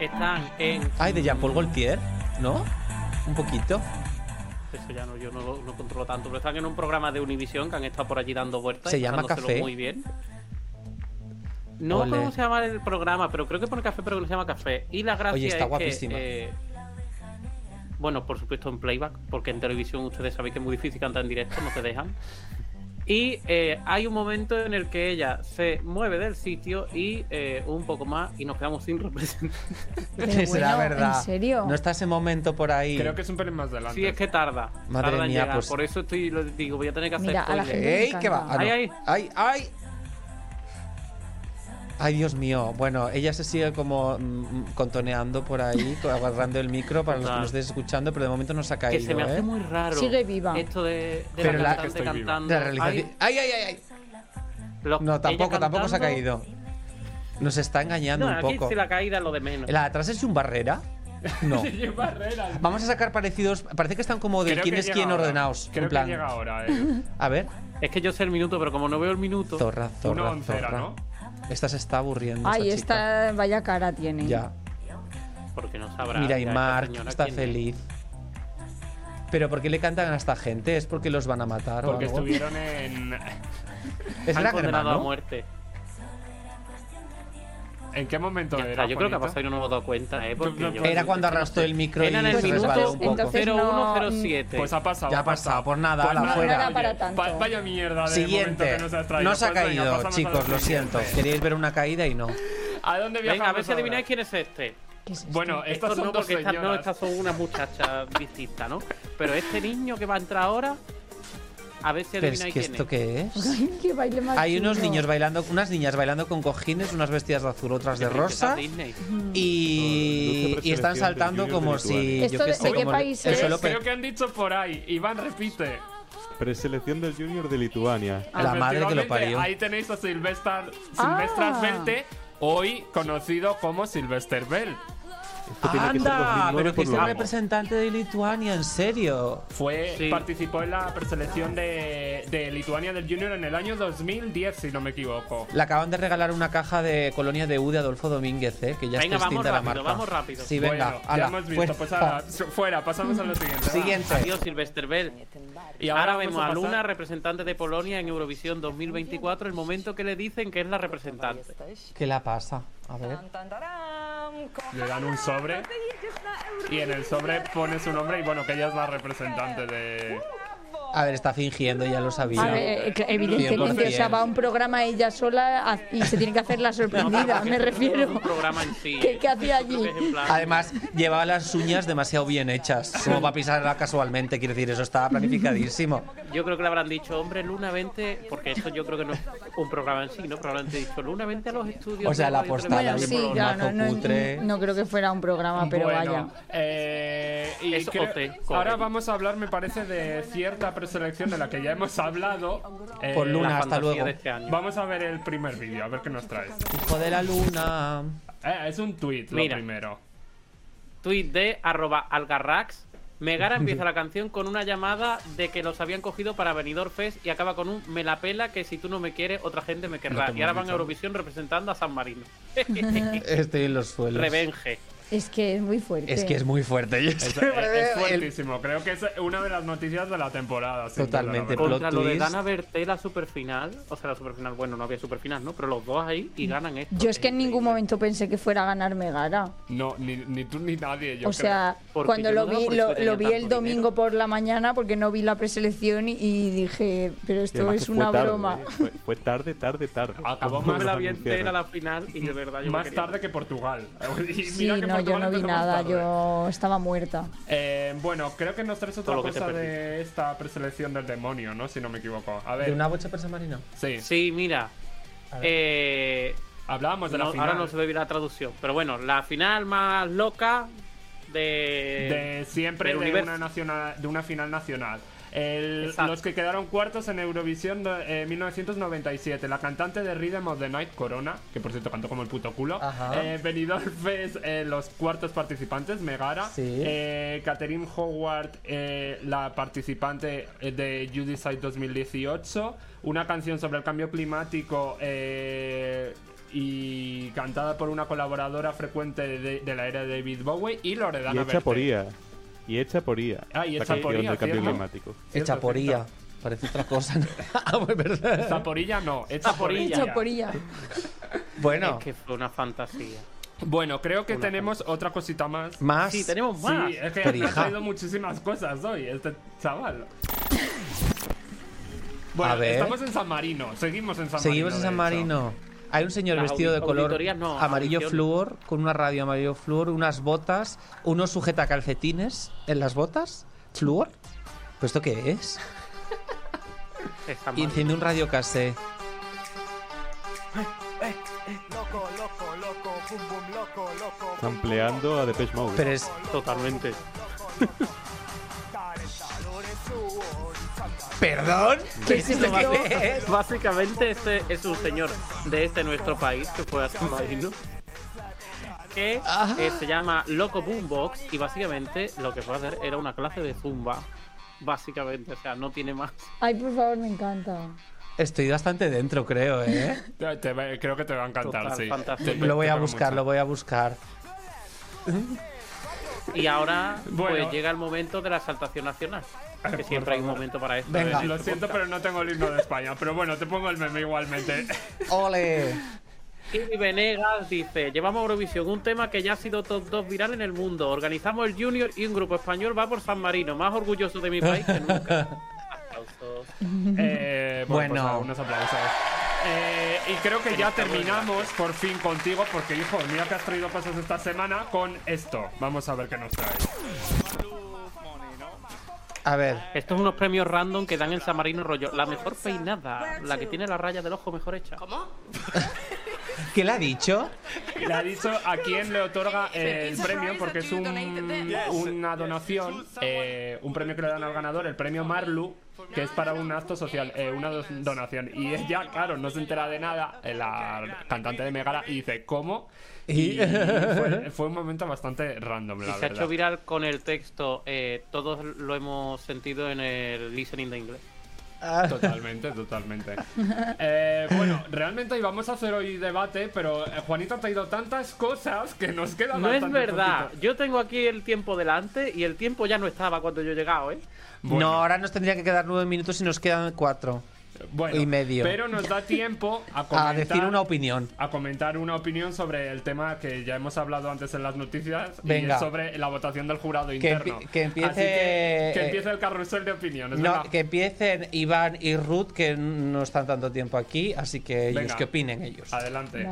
Están en... Ay, de Jean-Paul Gaultier, ¿no? Un poquito. Eso ya no, yo no, lo- no controlo tanto, pero están en un programa de Univision que han estado por allí dando vueltas. Se y llama Café. muy bien. No Ole. sé cómo se llama el programa, pero creo que pone café, pero que no se llama café. Y la gracia Oye, está es guapísima. que. eh, bueno, por supuesto en playback, porque en televisión ustedes saben que es muy difícil cantar en directo, no te dejan. Y eh, hay un momento en el que ella se mueve del sitio y eh, un poco más y nos quedamos sin representante. Será bueno, verdad. ¿En serio? No está ese momento por ahí. Creo que es un pelín más adelante. Sí, es que tarda. Madre tarda en mía, llegar. pues- Por eso estoy, lo digo, voy a tener que hacer Mira, a la gente- ¡Ey, qué va! Ah, no. Ay, ay. ¡Ay, ay! Ay, Dios mío. Bueno, ella se sigue como mm, contoneando por ahí, agarrando el micro para los que nos estéis escuchando, pero de momento no se ha Que caído, se me hace ¿eh? muy raro. Sigue viva. Esto de, de Pero la la- cantante que viva. cantando. De la realización. Ay, ¡Ay, ay, ay! No, tampoco, tampoco se ha caído. Nos está engañando No, un aquí poco. sí la caída es lo de menos. La de atrás es un barrera. No. Sin barreras. Vamos a sacar parecidos. Parece que están como de Creo quién que es quién ahora. ordenados. Creo en plan, que llega ahora, eh. A ver. Es que yo sé el minuto, pero como no veo el minuto. Zorra, zorra, Una oncera, zorra. ¿no? Esta se está aburriendo. Ay, esta esta vaya cara tiene. chica. Porque no sabrá. Ya. Mira, y ya Mark está es. feliz. ¿Pero por qué le cantan a esta gente? ¿Es porque los van a matar Porque o algo? estuvieron en. Es Han la condenado muerte. ¿En qué momento Ya era? está, yo creo que ha pasado y no me he dado cuenta, ¿eh? Porque yo- Era cuando arrastró el micro Era y en el se minuto resbaló un poco. entonces no- 0107. Pues ha pasado. Ya ha pasado, pues nada, nada, fuera. No era oye, para tanto. va- vaya mierda de momento Siguiente. que nos has traído. No se ha Pues caído, chicos, lo siento. Queríais ver una caída y no. ¿A dónde viajamos Venga, a ver si adivináis quién es este. ¿Qué es esto? Bueno, estas Estos son no, dos porque estas, no, estas son una muchacha distinta, ¿no? Pero este niño que va a entrar ahora, a ver si Pero es adivináis que quién esto es. qué es. Qué baile más Hay unos chulo. niños bailando, unas niñas bailando con cojines, unas vestidas de azul, otras de rosa. Disney. Y, y están saltando como si. Lituania. ¿Esto Yo qué sé, de qué país el es? suelo Creo pe- que han dicho por ahí. Iván repite. Preselección del Junior de Lituania. La madre que lo parió. Ahí tenéis a Silvestre Ah. Silvestras Belte, hoy conocido como Sylvester Bell. Esto tiene que ser Anda, 2009 pero que es el representante de Lituania, en serio. Fue, Sí. participó en la preselección de, de Lituania del Junior en el año 2010, si no me equivoco. Le acaban de regalar una caja de colonia de U de Adolfo Domínguez, ¿eh? que ya Venga, está vamos extinta la rápido, marca. vamos rápido. Sí, venga, bueno, ala, ya hemos visto. fuera. Pues ahora, fuera, pasamos a lo siguiente. Siguiente. Adiós, Sylvester Bell. Y Ahora, vemos a, pasar- Luna, representante de Polonia en Eurovisión 2024, el momento que le dicen que es la representante. ¿Qué la pasa? A ver. Le dan un sobre y en el sobre pone su nombre y bueno, que ella es la representante de... A ver, está fingiendo, ya lo sabía. A ver, eh, evidentemente, o sea, va a un programa ella sola a- y se tiene que hacer la sorprendida, me refiero. un programa en sí. ¿Qué- qué hacía allí? plan- Además, llevaba las uñas demasiado bien hechas, como para pisarla casualmente. Quiero decir, eso estaba planificadísimo. Yo creo que le habrán dicho, hombre, Luna, vente, porque esto yo creo que no es un programa en sí, ¿no? Probablemente dicho, Luna, vente a los estudios. O sea, la postada sí, claro, mazo no, no- cutre. no creo que fuera un programa, pero bueno, vaya. eh, y Es creo- OT, ahora vamos a hablar, me parece, de cierta preselección de la que ya hemos hablado. Eh, Por Luna, hasta luego. este año. Vamos a ver el primer vídeo, a ver qué nos traes. Hijo de la luna. Eh, es un tweet lo Mira. primero. Tweet de arroba algarrax. Megara empieza la canción con una llamada de que los habían cogido para Benidorm Fest y acaba con un me la pela que si tú no me quieres otra gente me querrá. No y ahora van a. Eurovisión representando a San Marino. Estoy en los suelos. Revenge. Es que es muy fuerte. Es que es muy fuerte. Es, fuertísimo, creo que es una de las noticias de la temporada. Totalmente. Contra lo de twist. Dana Berté, la superfinal. O sea, la superfinal, bueno, no había superfinal, ¿no? Pero los dos ahí y ganan esto. Yo es que en ningún momento pensé que fuera a ganar Megara. No, ni, ni tú ni nadie. Yo O sea, Porque cuando yo lo vi, lo, vi el domingo dinero. por la mañana porque no vi la preselección y, y dije, pero esto es una tarde, broma. ¿eh? Fue, fue tarde, tarde, tarde. Acabó Cuando más me la vi entera la final y de verdad yo más tarde que Portugal. Y Sí, mira que no, yo no vi nada, yo estaba muerta. Eh, bueno, creo que nos traes otra cosa de esta preselección del demonio, ¿no? Si no me equivoco. A ver, ¿De una bocha persa marino? sí. Sí, mira. Eh, Hablábamos de la final. ahora no se ve bien la traducción. Pero bueno, la final más loca de. de siempre de una, nacional, de una final nacional. El- los que quedaron cuartos en Eurovisión eh, 1997. La cantante de Rhythm of the Night, Corona, que por cierto cantó como el puto culo. Eh, Benidorm Fest, eh, los cuartos participantes, Megara. Sí. Eh, Catherine Howard, eh, la participante de You Decide 2018. Una canción sobre el cambio climático. eh, y cantada por una colaboradora frecuente de, de la era de David Bowie y Y Loredana hecha Berté. por IA. Y hecha por IA. Ah, y hecha por IA, del cambio climático. Hecha por. IA. Parece otra cosa. ¿no? ah, pues verdad. Zaporilla no, hecha por ella. Hecha por. Bueno, Es que fue una fantasía. Bueno, creo que Una tenemos otra cosita más. más. Sí, tenemos más. Sí, es que ha traído muchísimas cosas hoy, este chaval. Bueno, A ver. estamos en San Marino, seguimos en San Seguimos Marino. en de San. Marino. Hay un señor Las vestido de color no, amarillo audición. flúor, con una radio amarillo flúor, unas botas, unos sujeta calcetines en las botas. ¿Flúor? ¿Pues esto qué es? Está Y enciende un radio casé. Sampleando a Depeche Mode. Pero es. Totalmente. ¿Perdón? Básicamente este es un señor de este nuestro país que fue a San Marino. que eh, se llama Loco Boombox y básicamente lo que fue a hacer era una clase de zumba. Básicamente, o sea, no tiene más. Ay, por favor, me encanta. Estoy bastante dentro, creo, ¿eh? Te- te va- creo que te va a encantar, Total, sí. Te- lo voy a buscar, mucho. lo voy a buscar. Y ahora Bueno. pues llega el momento de la exaltación nacional. Que siempre hay un momento para esto. Venga. en Lo siento, pero no tengo el himno de España. Pero bueno, te pongo el meme igualmente. ¡Ole! Y Venegas dice, llevamos a Eurovisión, un tema que ya ha sido top 2 viral en el mundo. Organizamos el Junior y un grupo español va por San Marino, más orgulloso de mi país que nunca. Aplausos. Eh, bueno, Bueno. pues, unos aplausos. Eh, y creo que ya terminamos por fin contigo, porque hijo, mira que has traído cosas esta semana con esto. Vamos a ver qué nos traes. A ver, Estos son unos premios random que dan en San Marino rollo. La mejor peinada, la que tiene la raya del ojo mejor hecha. ¿Cómo? ¿qué le ha dicho? Le ha dicho a quién le otorga el premio, porque es un, una donación, eh, un premio que le dan al ganador, el premio Marlu, que es para un acto social, eh, una do- donación. Y ella, claro, no se entera de nada, eh, la cantante de Megara, y dice, ¿cómo? Y fue, fue un momento bastante random, Y la se ha verdad. hecho viral con el texto, eh, todos lo hemos sentido en el listening de inglés. Ah, Totalmente, totalmente. Eh, bueno, realmente íbamos a hacer hoy debate, pero eh, Juanito ha traído tantas cosas que nos queda No es verdad, poquito. yo tengo aquí el tiempo delante y el tiempo ya no estaba cuando yo he llegado, ¿eh? Bueno. No, ahora nos tendría que quedar nueve minutos y nos quedan cuatro. Bueno, y medio. Pero nos da tiempo a A comentar, decir una opinión. a comentar una opinión sobre el tema que ya hemos hablado antes en las noticias y Venga. sobre la votación del jurado Que interno. que empiece- Así que, que eh, empiece el carrusel de opiniones. No, que empiecen Iván y Ruth, que no están tanto tiempo aquí, así que ellos, Venga. que opinen ellos. Adelante.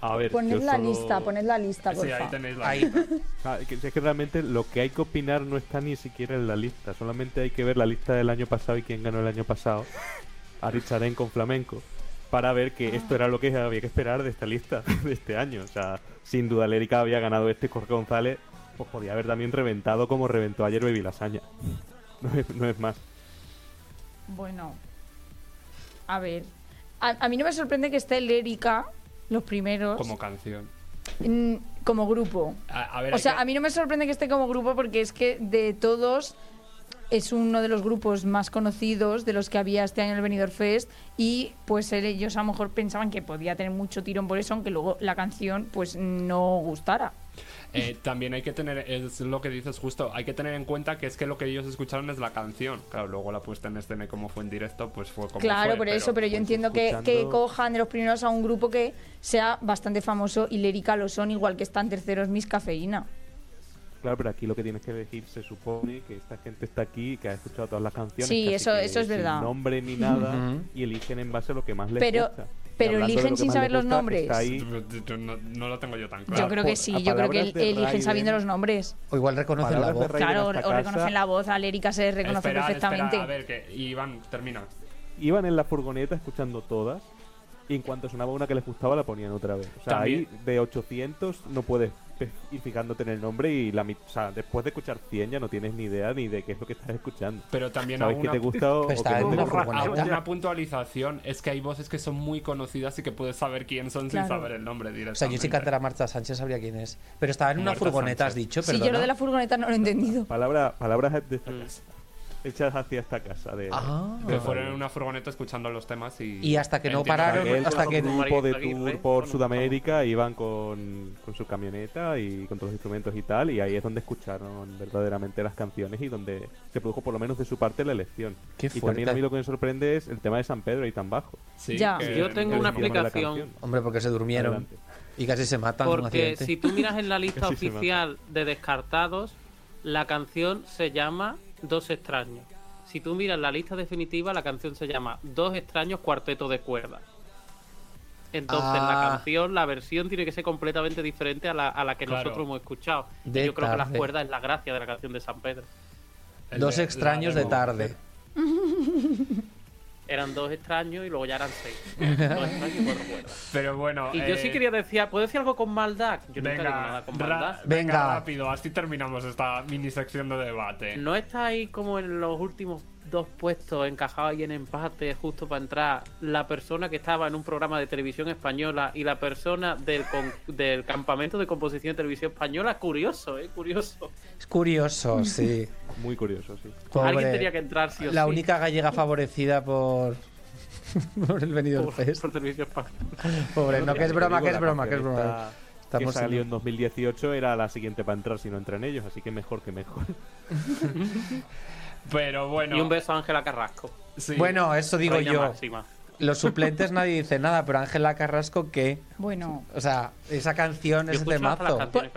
A ver, Poned yo la solo- lista, poned la lista, Sí, porfa. ahí tenéis la Ahí. Que- es que realmente lo que hay que opinar no está ni siquiera en la lista. Solamente hay que ver la lista del año pasado y quién ganó el año pasado. A Richarén con flamenco. Para ver que esto era lo que había que esperar de esta lista de este año. O sea, sin duda Lérica había ganado este Jorge González. Pues podía haber también reventado como reventó ayer Baby Lasaña. No es, no es más. Bueno. A ver. A, a mí no me sorprende que esté Lérica, los primeros, Como canción. mm, como grupo. A, a ver, O sea, que- a mí no me sorprende que esté como grupo porque es que de todos es uno de los grupos más conocidos de los que había este año en el Benidorm Fest y pues ellos a lo mejor pensaban que podía tener mucho tirón por eso, aunque luego la canción pues no gustara. Eh, también hay que tener, es lo que dices justo, hay que tener en cuenta que es que lo que ellos escucharon es la canción. Claro, luego la puesta en escena y como fue en directo, pues fue como claro, fue, por eso, pero yo pues, entiendo que, escuchando- que cojan de los primeros a un grupo que sea bastante famoso y Lérica lo son, igual que están terceros Miss Cafeína. Claro, pero aquí lo que tienes que decir se supone que esta gente está aquí y que ha escuchado todas las canciones. Sí, eso- eso es sin verdad. nombre ni nada y eligen en base a lo que más les Pero- gusta. Pero eligen sin saber los gusta, nombres. No, no lo tengo yo tan Yo claro. creo por- que sí, a yo creo que eligen sabiendo los nombres. O igual reconocen la Palabras voz. Claro, o, casa- reconocen la voz, a Lérica se reconoce Esperad, perfectamente. esperad, a ver, que Iván, termina. iban en la furgoneta escuchando todas y en cuanto sonaba una que les gustaba la ponían otra vez. O sea, También- ahí de 800 no puedes ir fijándote en el nombre y la o sea, después de escuchar 100 ya no tienes ni idea ni de qué es lo que estás escuchando. Pero también ¿Sabes qué una, te gusta o, o te una gusta? puntualización. Es que hay voces que son muy conocidas y que puedes saber quién son Claro. sin saber el nombre O directamente. sea, yo si cantara Marta Sánchez sabría quién es. Pero estaba en una Marta furgoneta, has dicho, Sí, perdona. yo lo de la furgoneta no lo he entendido. Palabra, palabras de esta Mm. casa. Hechas hacia esta casa. De, Ah. Que fueron en una furgoneta escuchando los temas y... Y hasta que no pararon, hasta con que- un grupo de tour por Sudamérica iban con, con su camioneta y con todos los instrumentos y tal y ahí es donde escucharon verdaderamente las canciones y donde se produjo por lo menos de su parte la elección. Qué y también a mí lo que me sorprende es el tema de San Pedro y tan bajo. Sí, Ya. Yo tengo una de explicación. Hombre, porque se durmieron. Adelante. Y casi se matan Porque si tú miras en la lista oficial de descartados, la canción se llama Dos extraños. Si tú miras la lista definitiva, la canción se llama Dos extraños cuarteto de cuerdas. Entonces la Ah. canción, la versión tiene que ser completamente diferente a la, a la que Claro. nosotros hemos escuchado. Y De yo creo que las cuerdas es la gracia de la canción de San Pedro. el Dos de- extraños de demo. tarde. Eran dos extraños y luego ya eran seis. dos extraños y cuatro cuerdas. Pero bueno... Y yo eh, sí quería decir, ¿puedo decir algo con maldad? Yo nunca digo Venga, nada con maldad. venga, Venga. rápido, así terminamos esta mini sección de debate. ¿No está ahí como en los últimos dos puestos encajados ahí en empate justo para entrar la persona que estaba en un programa de televisión española y la persona del, con- del campamento de composición de televisión española. Curioso, ¿eh? Curioso. Es curioso, sí. Muy curioso, sí. Pobre. Alguien tenía que entrar, sí o La sí. única gallega favorecida por. por el venido por, Fest. por televisión española. Pobre, no, que es broma, que es broma, que es broma. esta Estamos que salió en- en 2018 era la siguiente para entrar si no entran ellos, así que mejor que mejor. Pero bueno. Y un beso a Ángela Carrasco. sí. Bueno, eso digo Reina yo. máxima. Los suplentes nadie dice nada, pero Ángela Carrasco, ¿qué? Bueno, O sea, esa canción Yo es de mazo. que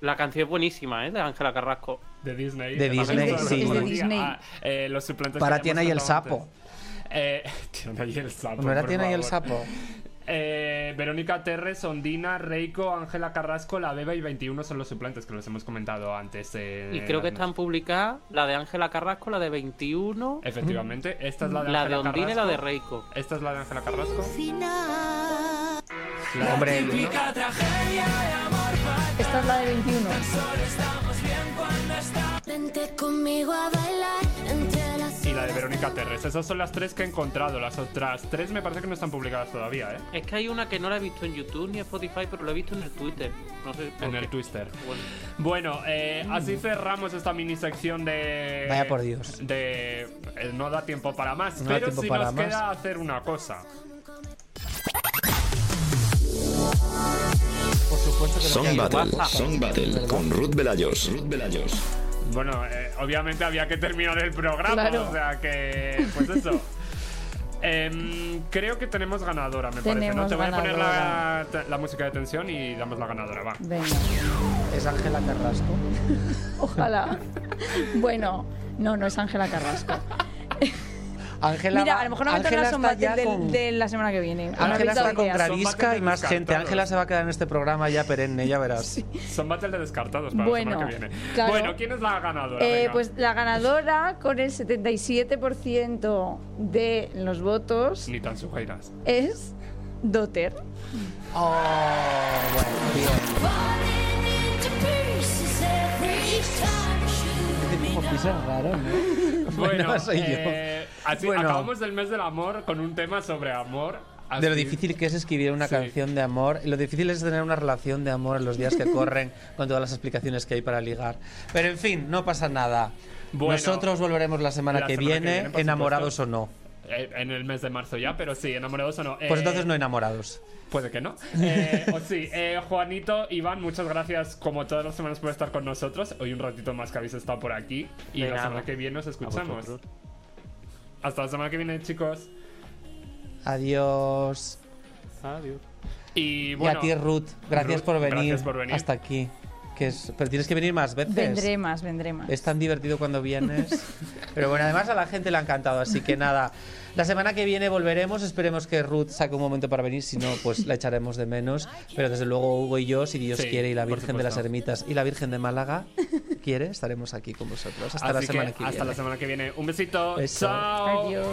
La canción es buenísima, ¿eh? De Ángela Carrasco. De Disney. De Disney, Para sí. Es de Disney. Ah, eh, los suplentes Para que Tiana y el sapo. Eh, Tiana y el sapo. ¿No era Tiana y el sapo? Eh, Verónica Terres, Ondina, Reiko, Ángela Carrasco, La Beba y 21 son los suplentes que los hemos comentado antes. eh, Y creo que están publicadas la de Ángela Carrasco, la de 21, Efectivamente, esta es la de la de Ondine y la de. Reiko. Esta es la de Ángela Carrasco. Hombre, el- esta es la de 21. Vente conmigo a bailar la de Verónica Terres. Esas son las tres que he encontrado. Las otras tres me parece que no están publicadas todavía, ¿eh? Es que hay una que no la he visto en YouTube ni en Spotify, pero la he visto en el Twitter. No sé por En qué. el Twister. Bueno, Bueno, eh, así cerramos esta mini sección de. Vaya por Dios. De. eh, no da tiempo para más, No da pero tiempo sí para nos más. queda hacer una cosa. por supuesto que Song Battle. Song Battle con Ruth Velayos. Ruth Velayos. Bueno, eh, obviamente había que terminar el programa, Claro. o sea que. Pues eso. Em, creo que tenemos ganadora, me parece. ¿no? Te voy a poner la, la música de tensión y damos la ganadora, va. Venga, Es Ángela Carrasco. ojalá. Bueno, no, no es Ángela Carrasco. Ángela Mira, va- a lo mejor no meto en la sombate con- de la semana que viene. Ángela está con. Gravisca y más gente. Ángela se va a quedar en este programa ya perenne, ya verás. Son Battle de descartados para Bueno, la semana que viene. claro. Bueno, ¿quién es la ganadora? Eh, pues la ganadora con el 77% de los votos Ni tan sujeiras. es Dotter. Oh, bueno, bien. Este como pisa raro, ¿no? Bueno, soy yo. eh, así Bueno. acabamos el mes del amor con un tema sobre amor. De lo así- difícil que es escribir una Sí. canción de amor. Y lo difícil es tener una relación de amor en los días que corren con todas las explicaciones que hay para ligar. Pero en fin, no pasa nada. Bueno, Nosotros volveremos la semana, la que, semana que viene, viene, por enamorados supuesto. o no. Eh, en el mes de marzo ya, pero sí, enamorados o no. Pues Eh, entonces no enamorados. Puede que no. Eh, o sí, eh, Juanito, Iván, muchas gracias como todas las semanas por estar con nosotros. Hoy un ratito más que habéis estado por aquí. Y De la nada. semana que viene os A escuchamos. Hasta la semana que viene, chicos. Adiós. Adiós. Y bueno. y a ti, Ruth, gracias Ruth, por venir, gracias por venir. hasta aquí. Que es, pero tienes que venir más veces. Vendré más, vendré más. Es tan divertido cuando vienes. Pero bueno, además a la gente le ha encantado, así que nada. La semana que viene volveremos, esperemos que Ruth saque un momento para venir, si no, pues la echaremos de menos. Pero desde luego Hugo y yo, si Dios Sí, quiere, y la Virgen de las. Ermitas y la Virgen de Málaga quiere, estaremos aquí con vosotros. Hasta la Así que semana que, hasta viene. la semana que viene. Un besito. Beso. Chao. Adiós.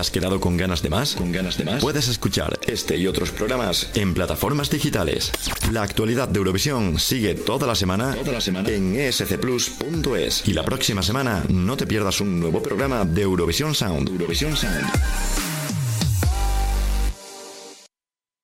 Has quedado con ganas de más? ¿Con ganas de más? Puedes escuchar este y otros programas en plataformas digitales. La actualidad de Eurovisión sigue toda la semana, toda la semana en escplus.es. Y la próxima semana no te pierdas un nuevo programa de Eurovisión Sound. Eurovisión Sound.